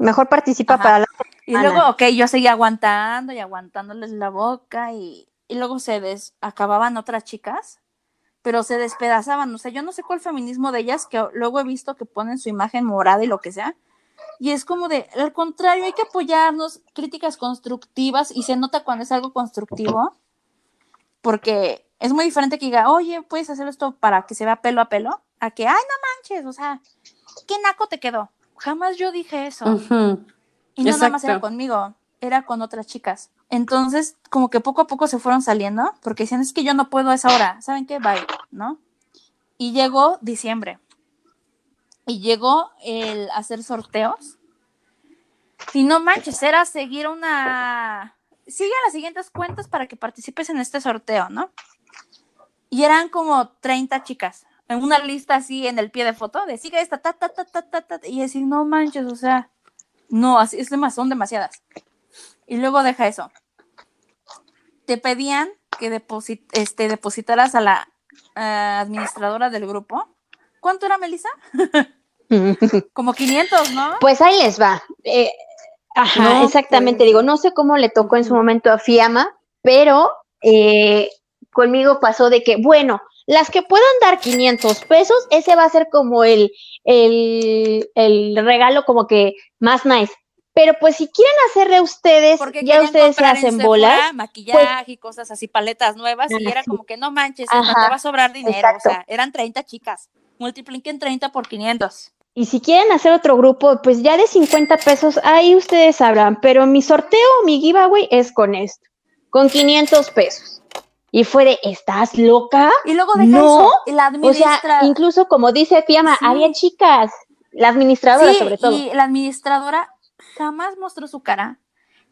Mejor participa para la Y luego, ok, yo seguía aguantando y aguantándoles la boca y, y luego se des, acababan otras chicas, pero se despedazaban. O sea, yo no sé cuál feminismo de ellas, que luego he visto que ponen su imagen morada y lo que sea. Y es como de, al contrario, hay que apoyarnos, críticas constructivas, y se nota cuando es algo constructivo, porque es muy diferente que diga, oye, puedes hacer esto para que se vea pelo a pelo, a que, ay, no manches, o sea, ¿qué naco te quedó? Jamás yo dije eso. Y no nada más era conmigo, era con otras chicas. Entonces, como que poco a poco se fueron saliendo, porque decían, es que yo no puedo a esa hora, ¿saben qué? Bye, ¿no? Y llegó diciembre. Y llegó el hacer sorteos. Y no manches, era seguir una... Sigue las siguientes cuentas para que participes en este sorteo, ¿no? Y eran como 30 chicas, en una lista así en el pie de foto, de sigue esta, ta, ta, ta, ta, ta, ta, y decir, no manches, o sea, no, así es demas- son demasiadas. Y luego deja eso. Te pedían que deposit- este, depositaras a la eh, administradora del grupo. ¿Cuánto era, Melissa? Como 500, ¿no? Pues ahí les va. Eh, ajá, No, exactamente. pues. Digo, no sé cómo le tocó en su momento a Fiamma, pero eh, conmigo pasó de que, bueno, las que puedan dar 500 pesos, ese va a ser como el, el, el regalo como que más nice. Pero pues si quieren hacerle ustedes, Porque ya ustedes se hacen Sephora bolas. maquillaje y cosas así, paletas nuevas, y Ah, era como que no manches, Ajá, te va a sobrar dinero. exacto. O sea, eran 30 chicas. Multipliquen 30 por 500. Y si quieren hacer otro grupo, pues ya de 50 pesos, ahí ustedes sabrán. Pero mi sorteo, mi giveaway es con esto, con 500 pesos. Y fue de, ¿estás loca? Y luego deja No, eso. Y la O sea, administra... incluso como dice Fiamma, Sí. había chicas, la administradora Sí, sobre todo. Y la administradora jamás mostró su cara,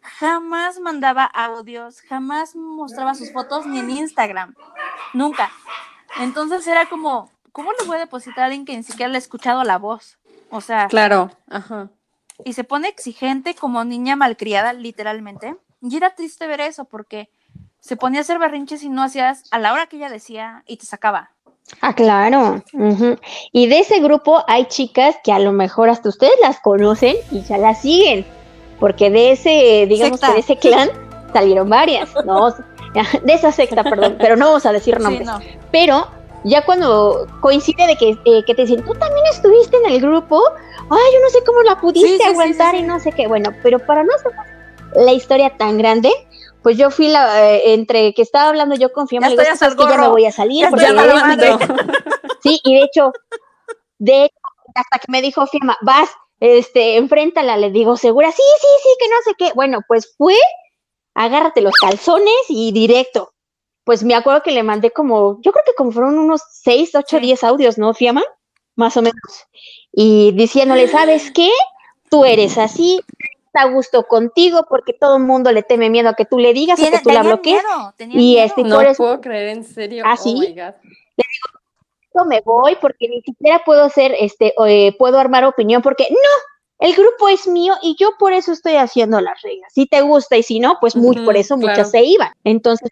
jamás mandaba audios, jamás mostraba sus fotos ni en Instagram. Nunca. Entonces era como, ¿cómo le voy a depositar a alguien que ni siquiera le ha escuchado la voz? O sea, Claro, ajá. y se pone exigente como niña malcriada, literalmente. Y era triste ver eso porque se ponía a hacer berrinches y no hacías a la hora que ella decía y te sacaba. Ah, claro. ujú. Y de ese grupo hay chicas que a lo mejor hasta ustedes las conocen y ya las siguen. Porque de ese, digamos Secta. que de ese clan salieron varias, ¿no? De esa secta, perdón, pero no vamos a decir Sí, nombres. no. Pero ya cuando coincide de que, eh, que te dicen, tú también estuviste en el grupo, ay, yo no sé cómo la pudiste Sí, sí, sí, aguantar y no sé qué. Bueno, pero para no hacer la historia tan grande, pues yo fui la, eh, entre que estaba hablando yo con Fiamma, Ya le digo, estoy "Es que ya me voy a salir, Ya porque me-. Sí, y de hecho, de hecho, hasta que me dijo Fiamma, vas, este, enfréntala, le digo, segura, sí, sí, sí, que no sé qué. Bueno, pues fue, agárrate los calzones y directo. Pues me acuerdo que le mandé como, yo creo que como fueron unos 6, 8, Sí. 10 audios, ¿no, Fiamma? Más o menos. Y diciéndole, ¿sabes qué? Tú eres así, está a gusto contigo porque todo el mundo le teme miedo a que tú le digas o que tú la bloquees. miedo, Y miedo. este, No eso puedo creer, en serio. ¿Ah, Oh my God. esto me voy porque ni siquiera puedo hacer, este, eh, puedo armar opinión porque no, el grupo es mío y yo por eso estoy haciendo las reglas. Si te gusta y si no, pues muy, por eso claro. muchas se iban. Entonces,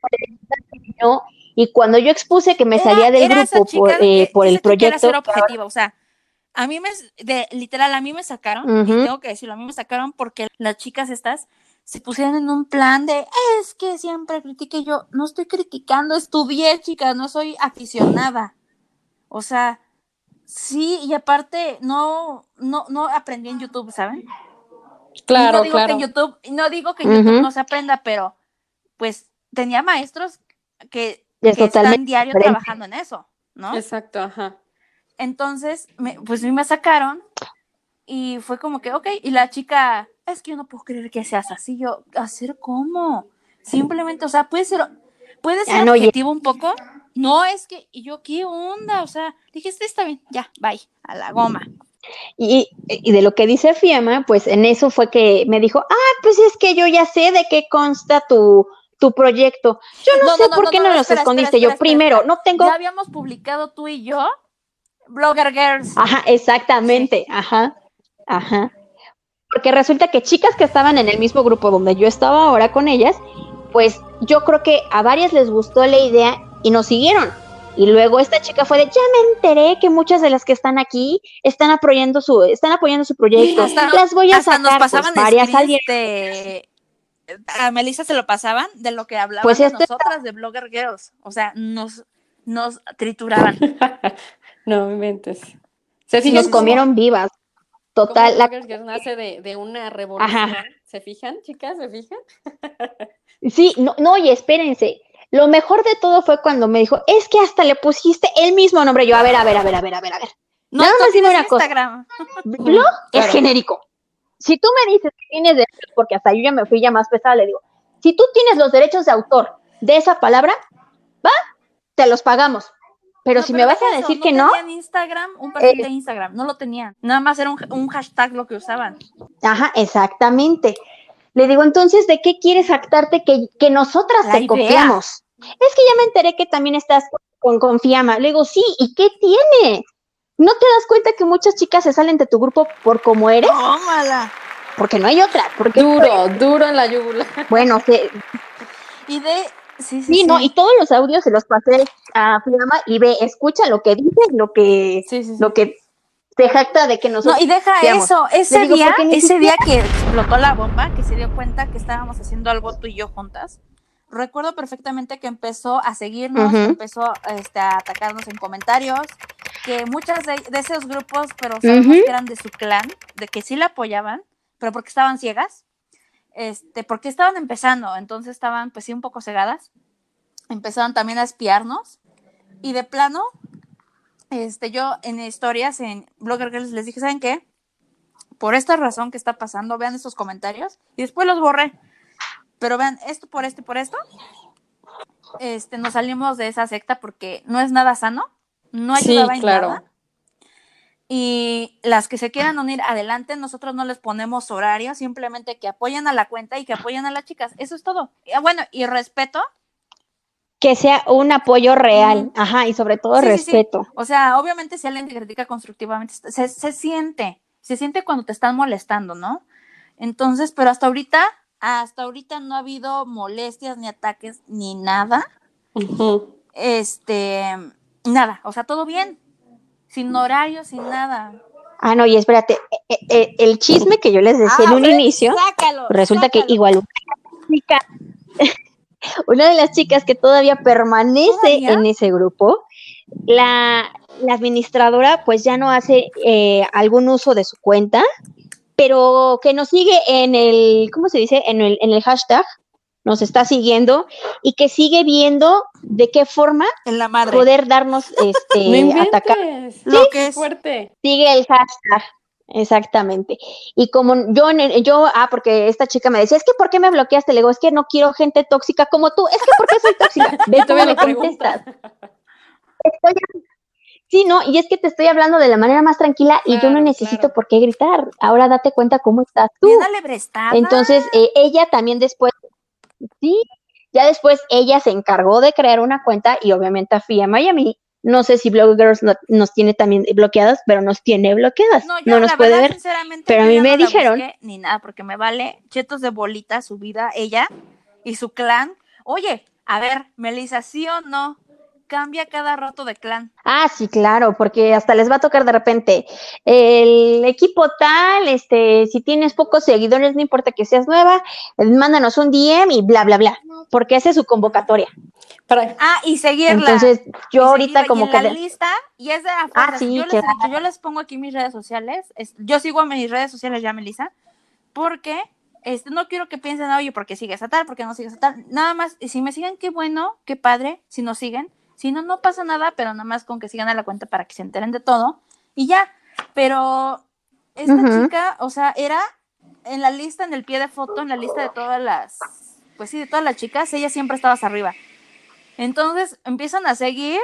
no, y cuando yo expuse que me Era- salía del grupo por, eh, por el proyecto, ser objetiva, o sea, a mí me, de, literal, a mí me sacaron, y tengo que decirlo, a mí me sacaron porque las chicas estas se pusieron en un plan de, es que siempre critique yo, no estoy criticando, estudié, chicas, no soy aficionada, o sea, sí, y aparte, no, no, no aprendí en YouTube, ¿saben? Y Claro, no digo claro. que en YouTube, y no digo que en YouTube no se aprenda, pero pues tenía maestros que, Es que están diario diferente. trabajando en eso, ¿no? Exacto, ajá. Entonces, me, pues a mí me sacaron y fue como que, ok, y la chica, es que yo no puedo creer que seas así, yo, ¿hacer cómo? Simplemente, o sea, puede ser, puede ser no, objetivo un poco, no es que, y yo, ¿qué onda? O sea, dije, este está bien, ya, bye, a la goma. Y, y de lo que dice Fiamma, pues en eso fue que me dijo, ah, pues es que yo ya sé de qué consta tu, tu proyecto. Yo no, No, sé no, por qué no, no, no, los espera, escondiste. espera, yo espera, primero, no tengo Ya habíamos publicado tú y yo Blogger Girls. Ajá, exactamente, ajá, ajá. Porque resulta que chicas que estaban en el mismo grupo donde yo estaba ahora con ellas, pues yo creo que a varias les gustó la idea y nos siguieron. Y luego esta chica fue de, ya me enteré que muchas de las que están aquí están apoyando su, están apoyando su proyecto. Hasta- las voy a Hasta sacar. nos pues, pasaban varias screens salieron. de- A Melissa se lo pasaban de lo que hablaban Pues este- nosotras de Blogger Girls. O sea, nos, nos trituraban. no me inventes. Se fijan nos cómo- comieron vivas. cómo Total, la- nace de, de una revolución. ¿Se fijan, chicas? ¿Se fijan? sí, no, no, y espérense. Lo mejor de todo fue cuando me dijo, es que hasta le pusiste el mismo nombre. Yo, a ver, a ver, a ver, a ver, a ver, a ver. No, Nada más dime una cosa. Blog es genérico. Si tú me dices que tienes derechos, porque hasta yo ya me fui ya más pesada, le digo, si tú tienes los derechos de autor de esa palabra, va, te los pagamos. Pero No, si me vas a eso, decir que no, tenían Instagram, un perfil Eh. de Instagram, no lo tenían. Nada más era un, un hashtag lo que usaban. ajá, exactamente. Le digo, entonces, ¿de qué quieres jactarte que, que nosotras La te idea. copiamos? Es que ya me enteré que también estás con Confiama. Le digo, sí, ¿y qué tiene? ¿No te das cuenta que muchas chicas se salen de tu grupo por cómo eres? ¡Tómala! Porque no hay otra. Porque, Duro, duro en la yugular. bueno, que, Y de. Sí, sí, Sí, sí. no, y todos los audios se los pasé a Fiamma y ve, escucha lo que dice, lo que, lo que se jacta de que No, nosotros. y deja Digamos, eso, ese digo, día, ese día que explotó la bomba, que se dio cuenta que estábamos haciendo algo tú y yo juntas, recuerdo perfectamente que empezó a seguirnos, empezó este, a atacarnos en comentarios, que muchas de, de esos grupos, pero sabemos que eran de su clan, de que sí la apoyaban, pero porque estaban ciegas, este, porque estaban empezando, entonces estaban pues sí un poco cegadas, empezaron también a espiarnos, y de plano, este, yo en historias, en Blogger Girls, les dije, ¿saben qué? Por esta razón que está pasando, vean estos comentarios, y después los borré. Pero vean, esto por esto y por esto, este, nos salimos de esa secta porque no es nada sano, no Sí, ayudaba en claro. nada. Y las que se quieran unir adelante, nosotros no les ponemos horario, simplemente que apoyen a la cuenta y que apoyen a las chicas. Eso es todo. Ah, Bueno, y respeto, Que sea un apoyo real, ajá, y sobre todo Sí, sí, sí. respeto. O sea, obviamente si alguien te critica constructivamente, se, se siente, se siente cuando te están molestando, ¿no? Entonces, pero hasta ahorita, hasta ahorita no ha habido molestias ni ataques ni nada. Este, nada, o sea, todo bien. Sin horario, sin nada. Ah, no, y espérate, eh, eh, el chisme que yo les decía en Ah, un inicio, sácalo, resulta que igual una de las chicas que todavía permanece ¿Todavía? en ese grupo, la, la administradora pues ya no hace eh, algún uso de su cuenta, pero que nos sigue en el, ¿cómo se dice? En el, en el hashtag, nos está siguiendo y que sigue viendo de qué forma En la madre. poder darnos No este atacar. Lo que es. fuerte. Sigue el hashtag. Exactamente. Y como yo, yo, ah, porque esta chica me decía, es que ¿por qué me bloqueaste? Le digo, es que no quiero gente tóxica como tú. Es que ¿por qué soy tóxica? Ve cómo me contestas. Estoy- Sí, no, y es que te estoy hablando de la manera más tranquila y yo no necesito claro. por qué gritar. Ahora date cuenta cómo estás tú. Entonces, eh, ella también después, sí, ya después ella se encargó de crear una cuenta y obviamente a FIA Miami. No sé si Bloggers no- nos tiene también bloqueadas, pero nos tiene bloqueadas. No, No, yo, nos la puede verdad, ver. sinceramente, pero a mí me no dijeron- busqué ni nada, porque me vale chetos de bolita su vida, ella y su clan. Oye, a ver, Melissa, ¿sí o no? Cambia cada rato de clan. Ah, sí, claro, porque hasta les va a tocar de repente el equipo tal, este, si tienes pocos seguidores, no importa que seas nueva, eh, mándanos un DM y bla, bla, bla, porque esa es su convocatoria. Para, Ah, y seguirla. Entonces, y yo ahorita como que... la lista, y es de Ah, fuerzas. sí, yo, les yo les pongo aquí mis redes sociales. es- yo sigo a mis redes sociales ya, Melissa, porque este, no quiero que piensen, oye, porque sigues a tal, porque no sigues a tal. Nada más, y si me siguen, qué bueno, qué padre, si nos siguen. Si no, no pasa nada, pero nada más con que sigan a la cuenta para que se enteren de todo. Y ya, pero esta chica, o sea, era en la lista, en el pie de foto, en la lista de todas las, pues sí, de todas las chicas, ella siempre estaba hasta arriba. Entonces empiezan a seguir,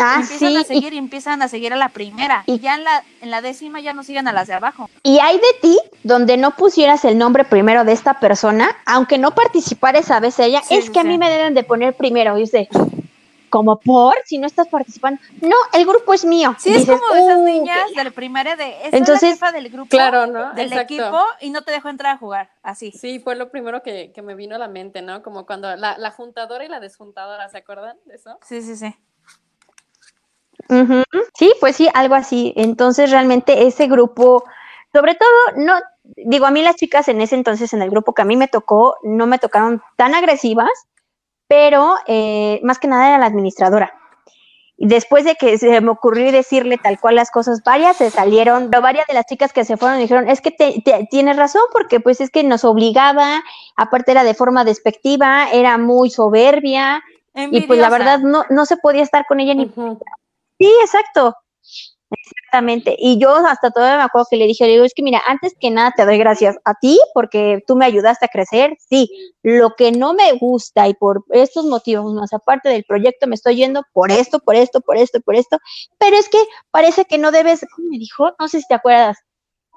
Ah, empiezan sí, a seguir y empiezan a seguir a la primera. Y, y- ya en la, en la décima ya no siguen a las de abajo. Y hay de ti donde no pusieras el nombre primero de esta persona, aunque no participara esa vez ella, Sí, es sí, que a mí me deben de poner primero, ¿viste? Como por si no estás participando. No, el grupo es mío. Sí, es como de esas niñas del primaria de esa Entonces, es la jefa del grupo, claro, ¿no? del equipo y no te dejó entrar a jugar, así. Sí, fue lo primero que, me vino a la mente, ¿no? Como cuando la, la juntadora y la desjuntadora, ¿se acuerdan de eso? Sí, sí, sí. Sí, pues sí, algo así. Entonces realmente ese grupo, sobre todo, no, digo, a mí las chicas en ese entonces en el grupo que a mí me tocó, no me tocaron tan agresivas, pero eh, más que nada era la administradora. Después de que se me ocurrió decirle tal cual las cosas, varias se salieron, pero varias de las chicas que se fueron dijeron, es que te, tienes razón, porque pues es que nos obligaba, aparte era de forma despectiva, era muy soberbia, y pues la verdad no, no se podía estar con ella ni... Sí, exacto. Exactamente. Y yo hasta todavía me acuerdo que le dije, le digo, es que mira, antes que nada te doy gracias a ti porque tú me ayudaste a crecer. Sí, lo que no me gusta y por estos motivos, más aparte del proyecto, me estoy yendo por esto, por esto, por esto, por esto. Pero es que parece que no debes, ¿cómo me dijo? No sé si te acuerdas.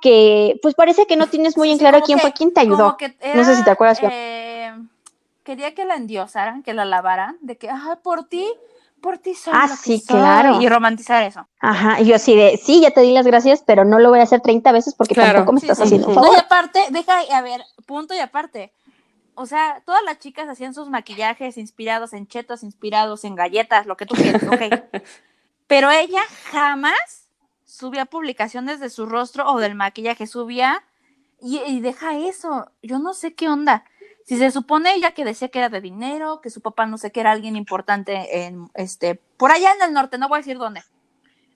Que pues parece que no tienes muy en claro quién fue quien te ayudó. no sé si te acuerdas. Eh, quería que la endiosaran, que la lavaran, de que, ah, por ti por ti soy Ah, sí, claro. Y romantizar eso. Ajá, y yo así de, sí, ya te di las gracias, pero no lo voy a hacer 30 veces porque tampoco me estás haciendo un favor. y aparte, deja, a ver, punto y aparte. O sea, todas las chicas hacían sus maquillajes inspirados en chetos, inspirados en galletas, lo que tú quieras, ok. pero ella jamás subía publicaciones de su rostro o del maquillaje, subía y, y deja eso. Yo no sé qué onda. Si se supone ella que decía que era de dinero, que su papá no sé qué era alguien importante en este, por allá en el norte, no voy a decir dónde,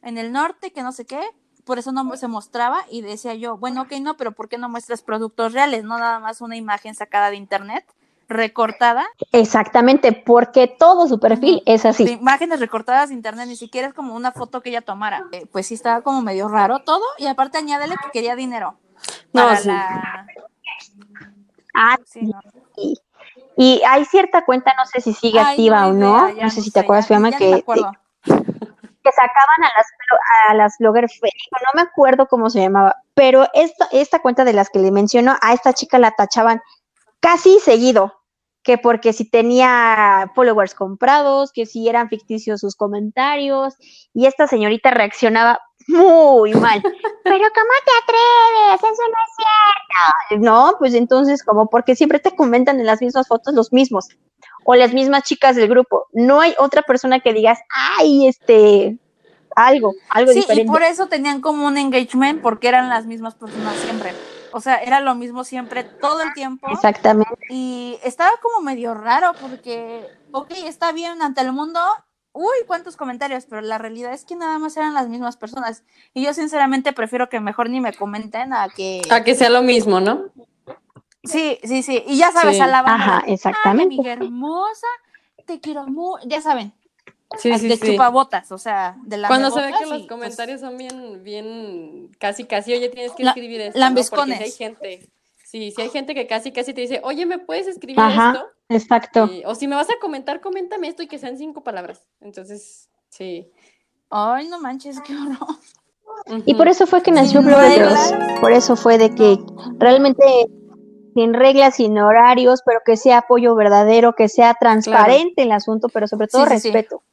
en el norte, que no sé qué, por eso no se mostraba y decía yo, bueno, ok, no, pero ¿por qué no muestras productos reales? No nada más una imagen sacada de internet, recortada. Exactamente, porque todo su perfil es así. imágenes recortadas de internet, ni siquiera es como una foto que ella tomara. Eh, pues sí estaba como medio raro todo y aparte añádele que quería dinero. Para la Ah, sí. Y, hay cierta cuenta, no sé si sigue activa o no, no sé si te acuerdas, Fiamma, que, que sacaban a las, a las blogger no me acuerdo cómo se llamaba, pero esta, esta cuenta de las que le menciono, a esta chica la tachaban casi seguido, que porque si tenía followers comprados, que si eran ficticios sus comentarios, y esta señorita reaccionaba muy mal. Pero ¿cómo te atreves? Eso no es cierto. No, pues entonces, como porque siempre te comentan en las mismas fotos los mismos o las mismas chicas del grupo. No hay otra persona que digas, ay, este, algo, algo sí, diferente. Y por eso tenían como un engagement, porque eran las mismas personas siempre. O sea, era lo mismo siempre, todo el tiempo. Exactamente. Y estaba como medio raro, porque, ok, está bien ante el mundo, uy, cuántos comentarios, pero la realidad es que nada más eran las mismas personas. Y yo sinceramente prefiero que mejor ni me comenten a que... A que sea lo mismo, ¿no? Sí, sí, sí. Y ya sabes, a la Ajá, exactamente. Ay, hermosa, te quiero mucho, ya saben. Sí, sí, de chupabotas, o sea, de la Cuando se ve que los pues comentarios son bien, bien, casi, casi, oye, tienes que escribir esto, ¿no? Porque hay gente, sí, sí hay gente que casi, casi te dice, oye, ¿me puedes escribir esto? Exacto. o si me vas a comentar, coméntame esto y que sean cinco palabras. Entonces, sí. Ay, no manches, qué horror. Y por eso fue que nació sí, Por eso fue de que realmente sin reglas, sin horarios, pero que sea apoyo verdadero, que sea transparente el asunto, pero sobre todo respeto.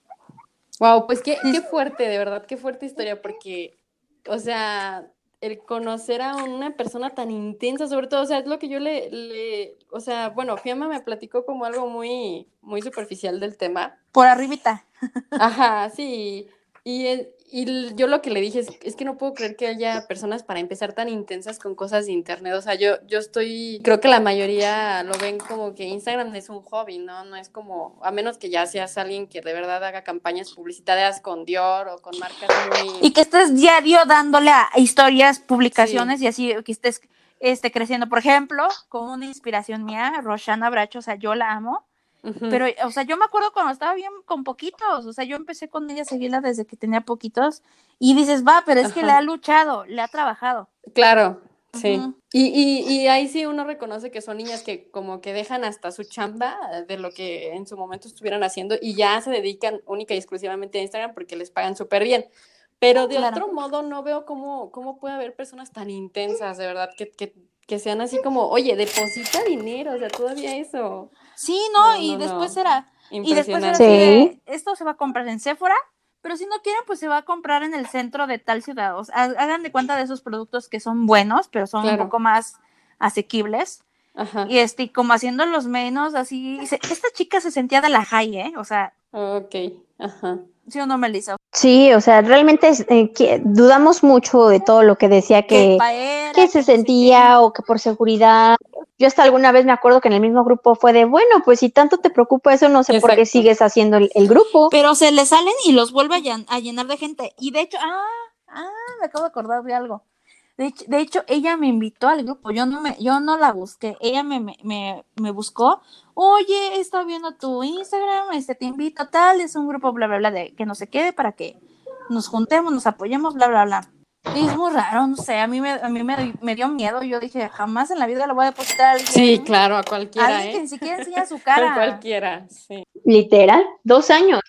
Wow, pues qué, qué fuerte, de verdad, qué fuerte historia, porque, o sea, el conocer a una persona tan intensa, sobre todo, o sea, es lo que yo le, le, o sea, bueno, Fiamma me platicó como algo muy, muy superficial del tema. Por arribita. Ajá, sí. Y, y yo lo que le dije es, es, que no puedo creer que haya personas para empezar tan intensas con cosas de internet. O sea, yo, yo estoy, creo que la mayoría lo ven como que Instagram es un hobby, ¿no? No es como, a menos que ya seas alguien que de verdad haga campañas publicitarias con Dior o con marcas muy... Y que estés diario dándole a historias, publicaciones y así que estés este, creciendo. Por ejemplo, como una inspiración mía, Roshana Bracho, o sea, yo la amo pero, o sea, yo me acuerdo cuando estaba bien con poquitos, o sea, yo empecé con ella a seguirla desde que tenía poquitos y dices, va, pero es que le ha luchado, le ha trabajado. Claro, sí. y, y, y, ahí sí uno reconoce que son niñas que como que dejan hasta su chamba de lo que en su momento estuvieran haciendo y ya se dedican única y exclusivamente a Instagram porque les pagan súper bien. Pero de otro modo no veo cómo, cómo puede haber personas tan intensas, de verdad, que, que, que sean así como, oye, deposita dinero, o sea, todavía eso. Sí, no, y después era, Y después sí Sí. de, esto se va a comprar en Sephora, pero si no quieren, pues se va a comprar en el centro de tal ciudad. O sea, ha- hagan de cuenta de esos productos que son buenos, pero son Claro. un poco más asequibles. Ajá. Y este, y como haciéndolos menos, así. se- esta chica se sentía de la high, ¿eh? O sea, Ok. Ajá. ¿Sí o no, Melissa? Sí, o sea, realmente eh, que dudamos mucho de todo lo que decía que, que se sentía o que por seguridad. Yo hasta alguna vez me acuerdo que en el mismo grupo fue de, bueno, pues si tanto te preocupa eso, no sé por qué sigues haciendo el, el grupo. Pero se le salen y los vuelve a, llen- a llenar de gente. Y de hecho, ah, ah, me acabo de acordar de algo. De hecho, de hecho, ella me invitó al grupo, yo no me, yo no la busqué, ella me, me, me, me buscó, oye, he estado viendo tu Instagram, este te invito tal, es un grupo bla bla bla de que no se quede para que nos juntemos, nos apoyemos, bla bla bla. Y es muy raro, no sé, a mí me, a mí me, me dio miedo, yo dije, jamás en la vida lo voy a depositar a alguien. Sí, claro, a a cualquiera, alguien que ni ¿eh? siquiera enseña su A cara. cualquiera, sí. Literal, dos años.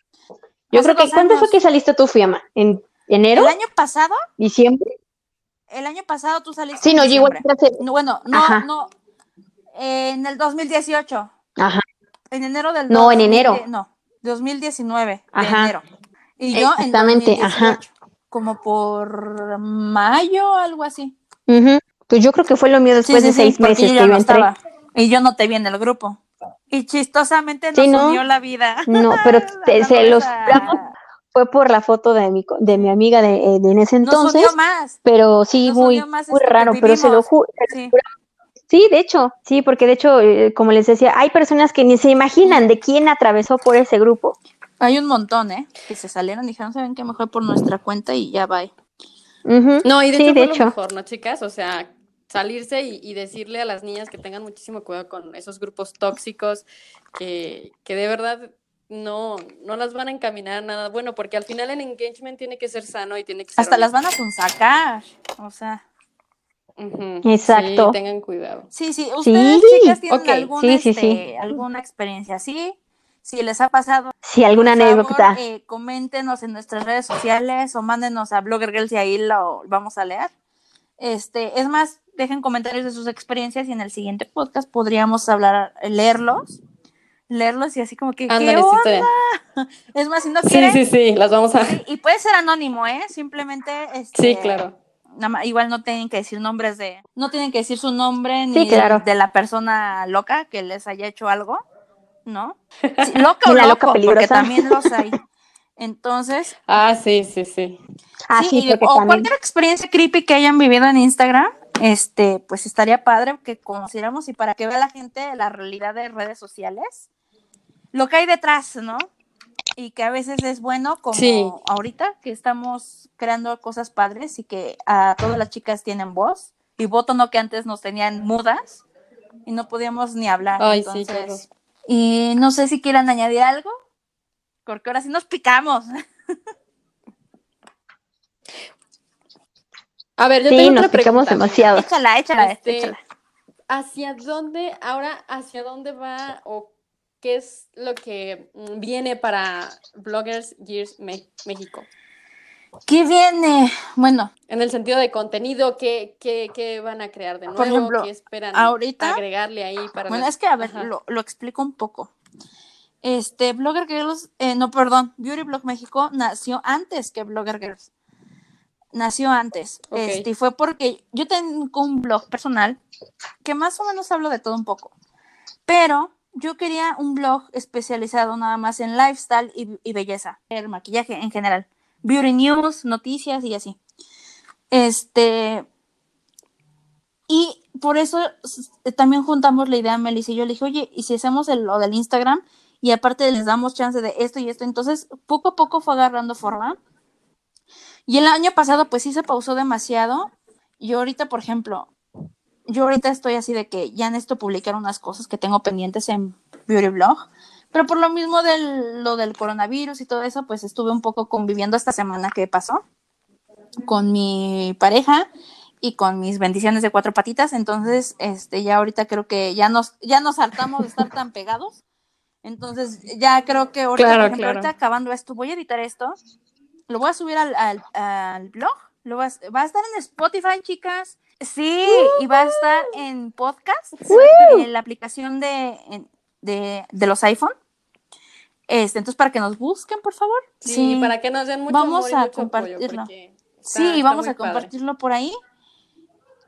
Yo Hace creo que, ¿cuándo fue que saliste tú, Fiamma? ¿En enero? El año pasado, ¿Diciembre? El año pasado tú saliste Sí, en no, yo igual No, bueno, no, Ajá. no. eh, en el 2018. Ajá. En enero del No, en 2010 enero. No, 2019 de Ajá. enero. Y yo en Exactamente, 2018, ajá. Como por mayo, algo así. Ujú. Pues yo creo que fue lo mío después Sí, de sí, sí, seis porque meses yo que yo no entré. estaba. Y yo no te vi en el grupo. Y chistosamente nos Sí, ¿no? unió la vida. No, pero te- se los. Fue por la foto de mi, co- de mi amiga de, eh, de en ese Nos entonces, unió más. pero sí, nos muy, más, muy este, raro, pero se lo juro. Sí. Sí, de hecho, sí, porque de hecho, eh, como les decía, hay personas que ni se imaginan de quién atravesó por ese grupo. Hay un montón, ¿eh? Que se salieron y dijeron, ¿saben qué? Mejor por nuestra cuenta y ya va. Ujú. No, y de Sí, hecho de fue lo hecho. mejor, ¿no, chicas? O sea, salirse y, y decirle a las niñas que tengan muchísimo cuidado con esos grupos tóxicos, que, que de verdad no, no las van a encaminar a nada bueno, porque al final el engagement tiene que ser sano y tiene que ser Hasta las van a sonsacar. O sea. Exacto. Sí, tengan cuidado. Sí, sí. ¿Ustedes, Sí, chicas, tienen algún, sí, sí, este, sí. alguna experiencia así? Si les ha pasado, Sí, alguna por favor, anécdota. eh, coméntenos en nuestras redes sociales o mándenos a Blogger Girls y ahí lo vamos a leer. Este, es más, dejen comentarios de sus experiencias y en el siguiente podcast podríamos hablar, leerlos, leerlos y así como que, ¿qué Ándale, sí, onda? Es más, si no Sí, quieren, sí, sí, las vamos a... sí, y puede ser anónimo, ¿eh? Simplemente, este, Sí, claro. igual no tienen que decir nombres de, no tienen que decir su nombre Sí, ni claro. de la persona loca que les haya hecho algo, ¿no? Sí, loca o la loco, loca porque peligrosa. también los hay. Entonces, Ah, sí, sí, sí. Ah, sí, porque o cualquier experiencia creepy que hayan vivido en Instagram, este, pues estaría padre que conociéramos y para que vea la gente la realidad de redes sociales, lo que hay detrás, ¿no? Y que a veces es bueno, como Sí. ahorita que estamos creando cosas padres y que a todas las chicas tienen voz y voto no que antes nos tenían mudas y no podíamos ni hablar. Ay, sí, entonces, claro. y no sé si quieran añadir algo, porque ahora sí nos picamos. A ver, yo Sí, tengo nos otra pregunta. demasiado. échala, échala, Este, échala. ¿Hacia dónde, ahora, hacia dónde va o qué es lo que mm, viene para Bloggers Years Me- México? ¿Qué viene? Bueno, En el sentido de contenido, ¿qué, qué, qué van a crear de nuevo? Por ejemplo, ¿Qué esperan ahorita- agregarle ahí para bueno, las- es que a ver, lo explico un poco. Este, Blogger Girls, eh, no, perdón, Beauty Blog México nació antes que Blogger Girls. Nació antes. Ok. Este, y fue porque yo tengo un blog personal que más o menos hablo de todo un poco. Pero yo quería un blog especializado nada más en lifestyle y, y belleza, el maquillaje en general. Beauty news, noticias y así. Este, y por eso s- también juntamos la idea, Melissa y yo le dije, oye, ¿y si hacemos el- lo del Instagram? Y aparte les damos chance de esto y esto. Entonces, poco a poco fue agarrando forma. Y el año pasado, pues sí se pausó demasiado. Y ahorita, por ejemplo, yo ahorita estoy así de que ya necesito publicar unas cosas que tengo pendientes en Beauty Blog. Pero por lo mismo de lo del coronavirus y todo eso, pues estuve un poco conviviendo esta semana que pasó con mi pareja y con mis bendiciones de cuatro patitas. Entonces, este, ya ahorita creo que ya nos, ya nos hartamos de estar tan pegados. Entonces, ya creo que ahorita, Claro, por ejemplo, claro. ahorita acabando esto, voy a editar esto, lo voy a subir al, al, al blog, lo va, a, va a estar en Spotify, chicas. Sí, y va a estar en podcast, en la aplicación de, de, de los iPhone. Este, entonces, para que nos busquen, por favor. Sí, para que nos den mucho Vamos amor y a mucho compartirlo. está- sí, está vamos a padre. compartirlo por ahí.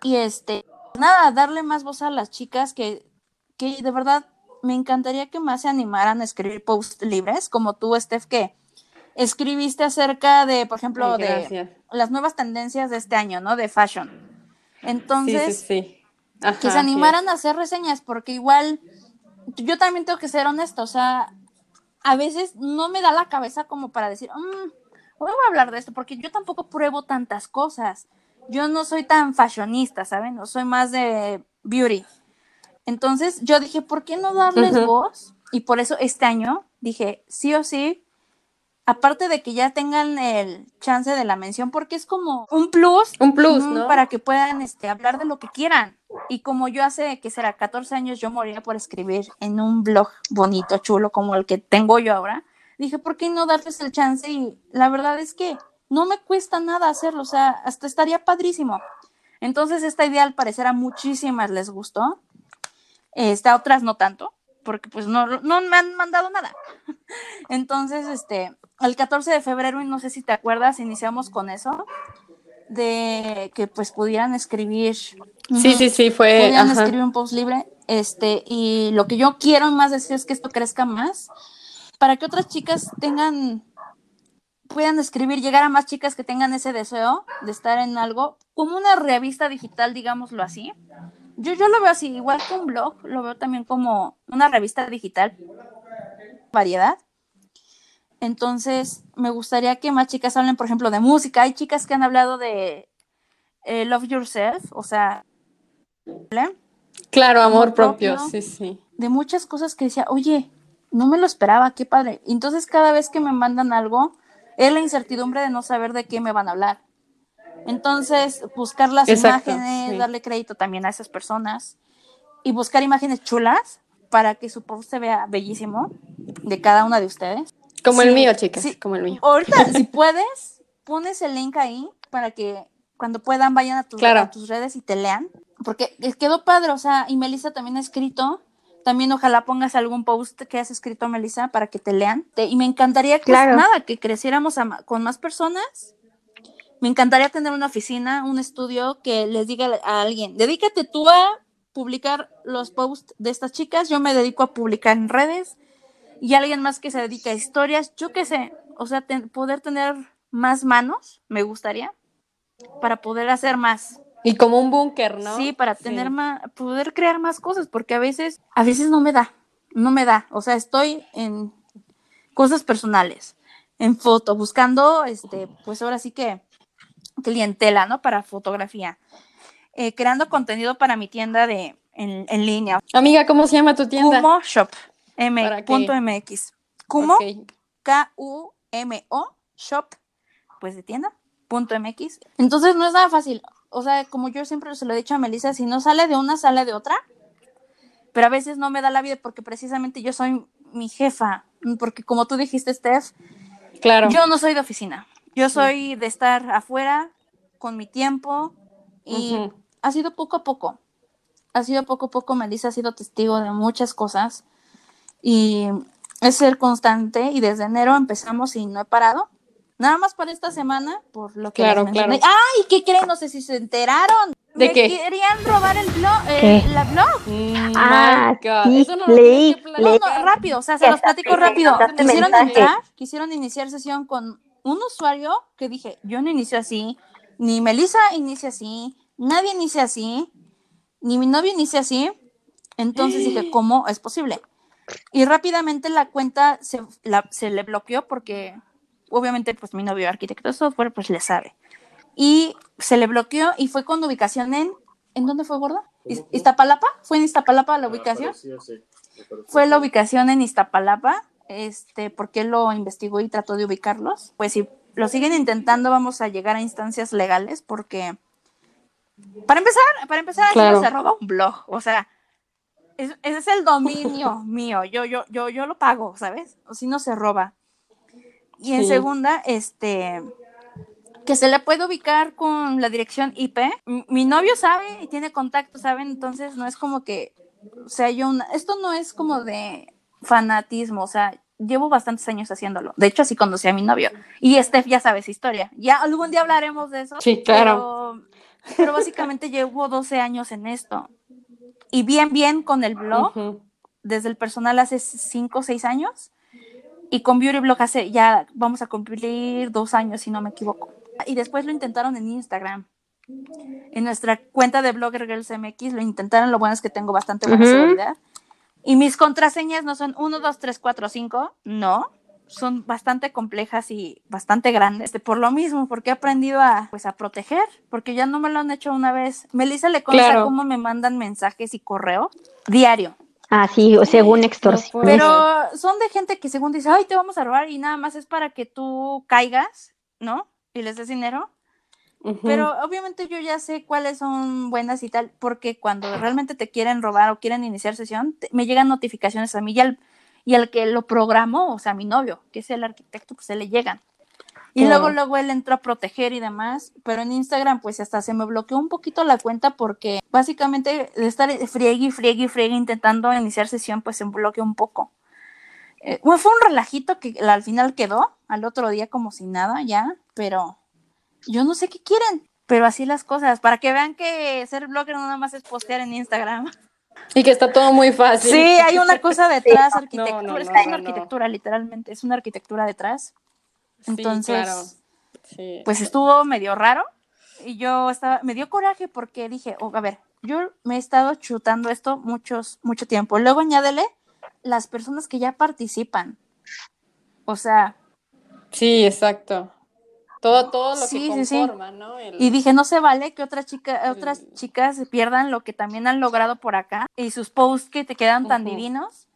Y este, nada, darle más voz a las chicas que, que de verdad me encantaría que más se animaran a escribir posts libres, como tú, Steph, que escribiste acerca de, por ejemplo, Ay, de las nuevas tendencias de este año, ¿no? De fashion. Entonces, sí, sí, sí. Ajá, que se animaran a hacer reseñas, porque igual yo también tengo que ser honesta, o sea, a veces no me da la cabeza como para decir, "Mm, hoy voy a hablar de esto, porque yo tampoco pruebo tantas cosas. Yo no soy tan fashionista, ¿saben? No soy más de beauty. Entonces yo dije, ¿por qué no darles Ujú. voz? Y por eso este año dije, sí o sí, aparte de que ya tengan el chance de la mención, porque es como un plus. Un plus, ¿no? Para que puedan este, hablar de lo que quieran. Y como yo hace, que será 14 años, yo moría por escribir en un blog bonito, chulo, como el que tengo yo ahora, dije, ¿por qué no darles el chance? Y la verdad es que no me cuesta nada hacerlo, o sea, hasta estaría padrísimo. Entonces, esta idea al parecer a muchísimas les gustó, este, a otras no tanto, porque pues no, no me han mandado nada. Entonces, este, el 14 de febrero, y no sé si te acuerdas, iniciamos con eso, de que pues pudieran escribir. Sí, sí, sí, fue. Pudieran ajá. escribir un post libre, este, y lo que yo quiero más decir es que esto crezca más, para que otras chicas tengan, puedan escribir, llegar a más chicas que tengan ese deseo de estar en algo, como una revista digital, digámoslo así. Yo, yo lo veo así, igual que un blog, lo veo también como una revista digital, variedad. Entonces, me gustaría que más chicas hablen, por ejemplo, de música. Hay chicas que han hablado de eh, Love Yourself, o sea, ¿vale? Claro, amor, Amor propio. propio. sí, sí. de muchas cosas que decía, oye, no me lo esperaba, qué padre. Entonces, cada vez que me mandan algo, es la incertidumbre de no saber de qué me van a hablar. Entonces, buscar las Exacto, imágenes, sí. darle crédito también a esas personas y buscar imágenes chulas para que su post se vea bellísimo de cada una de ustedes. Como el Sí, mío, chicas, sí. como el mío. Ahorita, si puedes, pones el link ahí para que cuando puedan vayan a tus, Claro. a tus redes y te lean. Porque quedó padre, o sea, y Melissa también ha escrito. También ojalá pongas algún post que has escrito, Melissa, para que te lean. Te- y me encantaría que, Claro. nada, que creciéramos a con más personas. Me encantaría tener una oficina, un estudio que les diga a alguien, dedícate tú a publicar los posts de estas chicas, yo me dedico a publicar en redes y alguien más que se dedica a historias, yo qué sé, o sea, ten- poder tener más manos, me gustaría, para poder hacer más. Y como un búnker, ¿no? Sí, para tener más, poder crear más cosas, porque a veces, a veces no me da, no me da. O sea, estoy en cosas personales, en foto, buscando, este, pues ahora sí que clientela, ¿no? Para fotografía, Eh, creando contenido para mi tienda de en, en línea, Amiga, ¿cómo se llama tu tienda? Kumo Shop, M, punto MX. K-U-M-O, shop, pues de tienda, punto MX. Entonces no es nada fácil. O sea, como yo siempre se lo he dicho a Melissa, si no sale de una, sale de otra. Pero a veces no me da la vida porque precisamente yo soy mi jefa. Porque como tú dijiste, Steph, Claro. yo no soy de oficina. Yo soy de estar afuera con mi tiempo y ha sido poco a poco. Ha sido poco a poco. Melissa ha sido testigo de muchas cosas y es ser constante y desde enero empezamos y no he parado. Nada más para esta semana, por lo que Claro, les mencioné. claro. ¡Ay! ¿Qué creen? No sé si se enteraron. ¿De Me qué? querían robar el blog, eh, ¿Qué? la blog. Mm, Ah, sí, Eso no lo leí, que No, no, rápido, o sea, se los platico rápido. Quisieron entrar, quisieron iniciar sesión con un usuario que dije, yo no inicio así, ni Melissa inicia así, nadie inicia así, ni mi novio inicia así. Entonces dije, ¿cómo es posible? Y rápidamente la cuenta se, la- se le bloqueó porque obviamente pues mi novio arquitecto de software pues le sabe. Y se le bloqueó y fue con ubicación en... ¿En dónde fue, gorda? ¿Iz- ¿Iztapalapa? ¿Fue en Iztapalapa la ubicación? fue la ubicación en Iztapalapa, este, porque él lo investigó y trató de ubicarlos. Pues si lo siguen intentando, vamos a llegar a instancias legales, porque para empezar, para empezar, Claro. no se roba un blog, o sea, es- ese es el dominio mío, yo, yo, yo, yo lo pago, ¿sabes? O si no se roba. Y en Sí. segunda, este, que se le puede ubicar con la dirección IP. Mi novio sabe y tiene contacto, ¿saben? Entonces no es como que, o sea, yo una, esto no es como de fanatismo, o sea, llevo bastantes años haciéndolo. De hecho, así conocí a mi novio. Y Steph ya sabe esa historia. Ya algún día hablaremos de eso. Sí, claro. Pero, pero básicamente llevo 12 años en esto. Y bien, bien con el blog, desde el personal hace 5 o 6 años. Y con Beauty Blog hace ya vamos a cumplir dos años, si no me equivoco. Y después lo intentaron en Instagram. En nuestra cuenta de Blogger Girls MX lo intentaron. Lo bueno es que tengo bastante buena seguridad. Y mis contraseñas no son 1, 2, 3, 4, 5. No. Son bastante complejas y bastante grandes. Por lo mismo, porque he aprendido a, pues, a proteger. Porque ya no me lo han hecho una vez. Melissa le consta Claro. cómo me mandan mensajes y correo diario. Ah, sí, o según extorsión. Pero son de gente que según dice, ay, te vamos a robar y nada más es para que tú caigas, ¿no? Y les des dinero. Pero obviamente yo ya sé cuáles son buenas y tal, porque cuando realmente te quieren robar o quieren iniciar sesión, te- me llegan notificaciones a mí y al, y al que lo programó, o sea, mi novio, que es el arquitecto, pues se le llegan. Y luego, luego él entró a proteger y demás, pero en Instagram pues hasta se me bloqueó un poquito la cuenta porque básicamente de estar friegue y friegue y friegue intentando iniciar sesión pues se bloqueó un poco. Eh, fue un relajito que al final quedó, al otro día como si nada ya, pero yo no sé qué quieren, pero así las cosas, para que vean que ser blogger no nada más es postear en Instagram. Y que está todo muy fácil. Sí, hay una cosa detrás, arquitectura, No, no, es no, es una arquitectura, literalmente, es una arquitectura detrás. Sí, Entonces, claro. Sí. pues estuvo medio raro y yo estaba, me dio coraje porque dije, oh, a ver, yo me he estado chutando esto muchos, mucho tiempo. Luego añádele las personas que ya participan. O sea, Sí, exacto. Todo, todo lo Sí, que sí, sí. conforma, ¿no? El- y dije, no se vale que otras chicas, El- otras chicas pierdan lo que también han logrado por acá y sus posts que te quedan tan divinos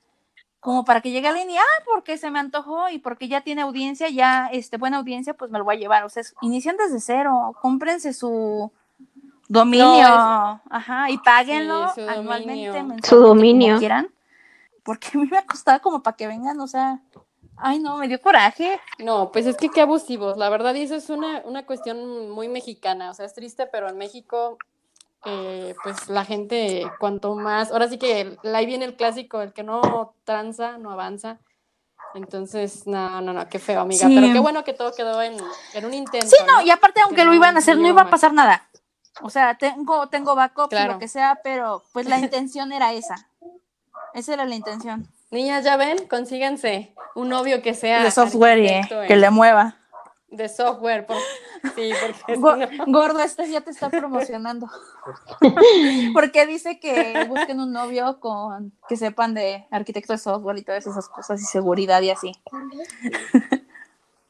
como para que llegue alguien y, ah, porque se me antojó y porque ya tiene audiencia, ya, este, buena audiencia, pues me lo voy a llevar. O sea, es- inician desde cero, cómprense su dominio, No, ajá, y páguenlo Sí, su anualmente, dominio. Su como dominio. quieran, porque a mí me ha costado como para que vengan, o sea, ay, no, me dio coraje. No, pues es que qué abusivos, la verdad, y eso es una, una cuestión muy mexicana, o sea, es triste, pero en México, eh, pues la gente, cuanto más, ahora sí que ahí viene el clásico, el que no tranza, no avanza. Entonces, no, no, no, qué feo, amiga, Sí. pero qué bueno que todo quedó en, en un intento. Sí, no, y aparte, aunque Que lo iban a hacer, no iba a pasar nada. O sea, tengo, tengo backups y Claro. lo que sea, pero pues la intención era esa. Esa era la intención. Niñas, ya ven, consíganse un novio que sea de software y arquitecto que le mueva. de software, por- sí, porque Go- no- Gordo, este ya te está promocionando. Porque dice que busquen un novio con que sepan de arquitecto de software y todas esas cosas y seguridad y así.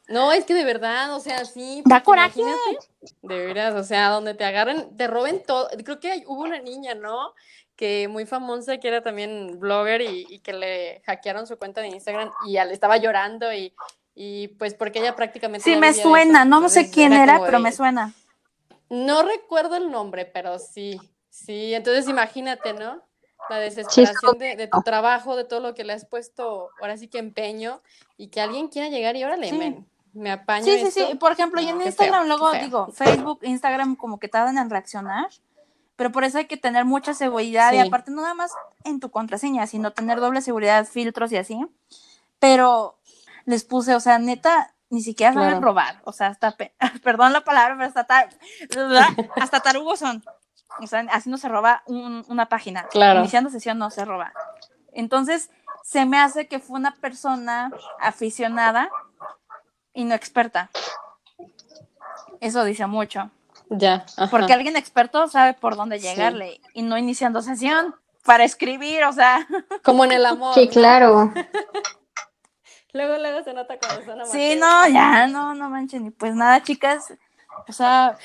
No, es que de verdad, o sea, sí. Da coraje. imagínate, De veras, o sea, donde te agarren, te roben todo. Creo que hay- hubo una niña, ¿no? Que muy famosa, que era también blogger y, y que le hackearon su cuenta de Instagram y ya le estaba llorando y, y pues porque ella prácticamente... Sí, ya me de eso, suena, no sé quién era, como pero de- me suena. No recuerdo el nombre, pero sí, sí. Entonces imagínate, ¿no? La desesperación de, de tu trabajo, de todo lo que le has puesto, ahora sí que empeño, y que alguien quiera llegar y órale, Sí. me, me apaño. Sí, sí, esto. sí. Por ejemplo, y No, en qué Instagram feo, luego digo, Facebook, Instagram como que tardan en reaccionar, pero por eso hay que tener mucha seguridad y aparte no nada más en tu contraseña, sino tener doble seguridad, filtros y así. Pero les puse, o sea, neta, ni siquiera saben Claro. robar, o sea, hasta, pe- perdón la palabra, pero hasta, tar- hasta tarugos son. O sea, así no se roba un- una página. Claro. Iniciando sesión no se roba. Entonces, se me hace que fue una persona aficionada y no experta. Eso dice mucho. Ya. ajá. Porque alguien experto sabe por dónde Sí. llegarle y no iniciando sesión para escribir, o sea. Como en el amor. Sí, claro. Luego, luego se nota cuando son Sí, amateurs. no, ya, no, no manchen. Y pues nada, chicas, o sea,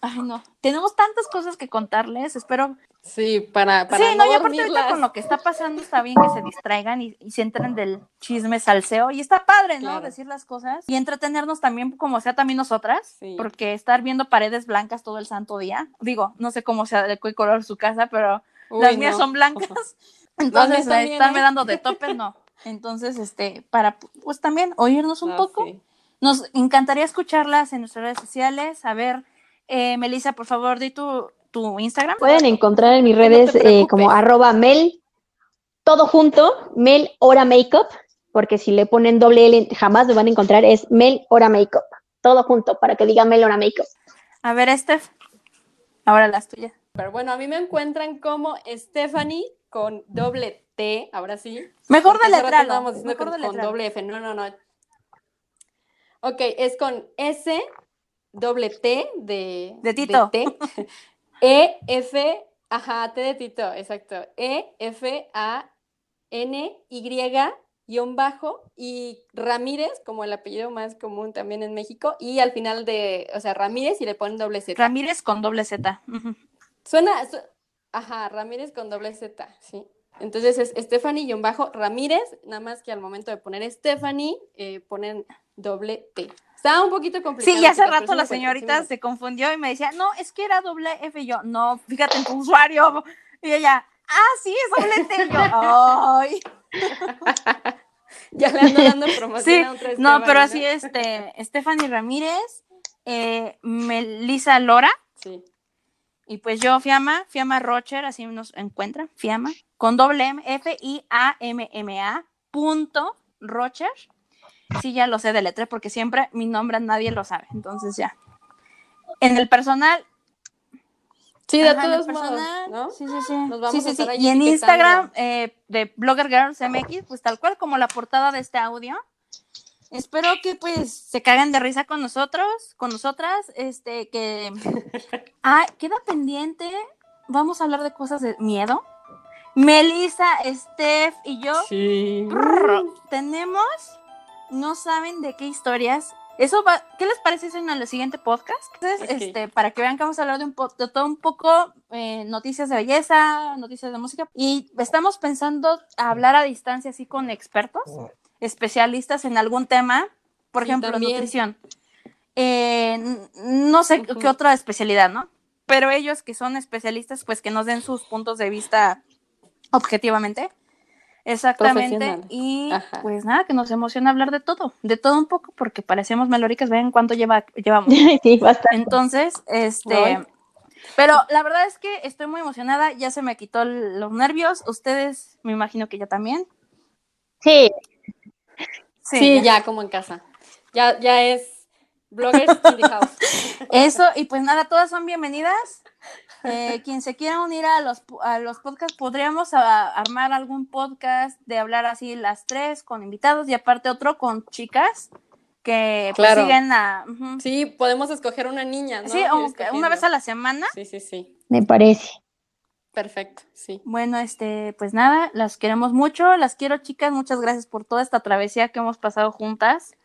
ay, no. Tenemos tantas cosas que contarles. Espero Sí, para, para sí, no, no y aparte ahorita con lo que está pasando está bien que se distraigan y, y se entren del chisme salseo y está padre, ¿no? Claro. Decir las cosas y entretenernos también como sea también nosotras, Sí. porque estar viendo paredes blancas todo el santo día, digo, no sé cómo sea de qué color su casa, pero Uy, las mías no. son blancas, entonces también, estarme ¿eh? dando de topes, no. Entonces, este, para pues también oírnos un Ah, poco, sí. nos encantaría escucharlas en nuestras redes sociales, a ver, eh, Melissa, por favor, di tu, tu Instagram. Pueden encontrar en mis No redes eh, como arroba mel, todo junto, mel hora makeup. porque si le ponen doble L jamás lo van a encontrar, es Mel Hora Makeup. Todo junto para que diga Mel Hora Makeup. A ver, Steph, ahora las tuyas. Pero bueno, a mí me encuentran como Stephanie con doble T, ahora sí. Mejor de diciendo mejor con, de con letralo. doble F. No, no, no. Ok, es con S, doble T de, De Tito. T. E, F, ajá, T de Tito, exacto. E, F, A, N, Y, guion bajo, y Ramírez, como el apellido más común también en México, y al final de, o sea, Ramírez y le ponen doble Z. Ramírez con doble Z. Suena, su- ajá, Ramírez con doble Z, sí. Entonces es Stephanie-Bajo Ramírez, nada más que al momento de poner Stephanie, eh, ponen doble T. Está un poquito complicado. Sí, y hace rato la señorita se confundió y me decía, no, es que era doble F. Y yo, no, fíjate en tu usuario. Y ella, ah, sí, es doble T. Y yo, ay. Ya le ando dando promoción Sí, a otra no, pero así, este, Stephanie Ramírez, eh, Melissa Lora, Sí. y pues yo, Fiamma, Fiamma Rocher, así nos encuentran, Fiamma, con doble M, F, I, A, M, M, A, punto, Rocher. Sí, ya lo sé de letra, porque siempre mi nombre nadie lo sabe, entonces ya. En el personal, Sí, de Ajá, todos modos, personal, ¿no? Sí, sí, sí. Nos vamos Sí, sí, sí. Y en. Instagram eh, de Blogger Girls MX, pues tal cual como la portada de este audio. Espero que pues se caguen de risa con nosotros, con nosotras, este que ah, queda pendiente. Vamos a hablar de cosas de miedo. Melissa, Steph y yo Sí. Tenemos, no saben de qué historias. Eso va, ¿qué les parece eso en el siguiente podcast? Entonces, este, para que vean que vamos a hablar de, un po- de todo un poco, eh, noticias de belleza, noticias de música. Y estamos pensando hablar a distancia así con expertos, especialistas en algún tema, por Sí, ejemplo, también. nutrición. Eh, no sé qué otra especialidad, ¿no? Pero ellos que son especialistas, pues que nos den sus puntos de vista objetivamente. Exactamente. Y Ajá. pues nada, que nos emociona hablar de todo, de todo un poco, porque parecemos melóricas, vean cuánto lleva, llevamos. sí, bastante. Entonces, este, pero la verdad es que estoy muy emocionada, ya se me quitó los nervios, ustedes me imagino que ya también. Sí, Sí, ya como en casa. Ya, ya es bloggers in the house. Eso, y pues nada, todas son bienvenidas. Eh, quien se quiera unir a los, a los podcasts, podríamos a- armar algún podcast de hablar así las tres con invitados y aparte otro con chicas que pues, siguen a... Sí, podemos escoger una niña, ¿no? Sí, aunque una vez a la semana. Sí, sí, sí. me parece. Perfecto, sí. Bueno, este, pues nada, las queremos mucho, las quiero chicas, muchas gracias por toda esta travesía que hemos pasado juntas.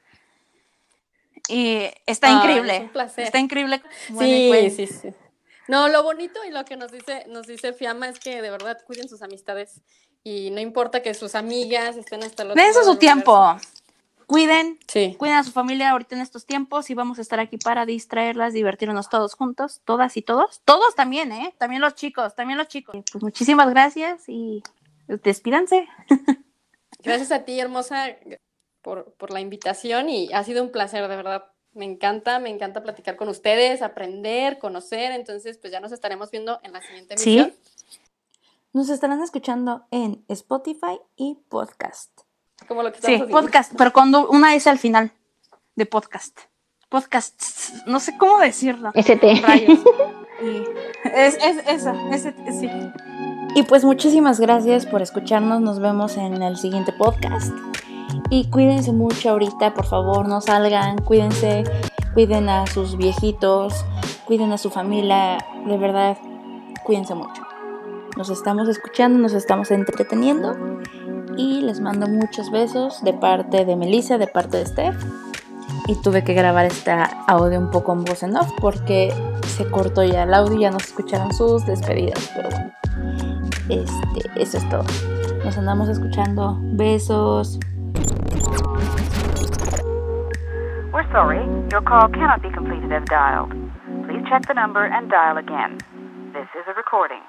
Y está increíble. es un placer. Está increíble. Bueno, Sí, pues, sí, sí. No, lo bonito y lo que nos dice, nos dice Fiamma es que de verdad cuiden sus amistades y no importa que sus amigas estén hasta otro dense su tiempo. Cuiden, Sí. cuiden a su familia ahorita en estos tiempos y vamos a estar aquí para distraerlas, divertirnos todos juntos, todas y todos. Todos también, ¿eh? También los chicos, también los chicos. Pues muchísimas gracias y despídanse. Gracias a ti, hermosa, por, por la invitación y ha sido un placer, de verdad. Me encanta, me encanta platicar con ustedes, aprender, conocer. Entonces, pues ya nos estaremos viendo en la siguiente Sí. emisión. Nos estarán escuchando en Spotify y podcast. Como lo que Sí, estamos haciendo. podcast, pero con do- una S al final de podcast. Podcast, no sé cómo decirlo. ST. Rayos. Y es, es eso, ese- sí. Y pues muchísimas gracias por escucharnos. Nos vemos en el siguiente podcast. Y cuídense mucho ahorita, por favor, no salgan. Cuídense, cuiden a sus viejitos, cuiden a su familia. De verdad, cuídense mucho. Nos estamos escuchando, nos estamos entreteniendo. Y les mando muchos besos de parte de Melissa, de parte de Steph. Y tuve que grabar este audio un poco en voz en off porque se cortó ya el audio ya no se escucharon sus despedidas. Pero bueno, este, eso es todo. Nos andamos escuchando. Besos. We're sorry, your call cannot be completed as dialed. Please check the number and dial again. This is a recording.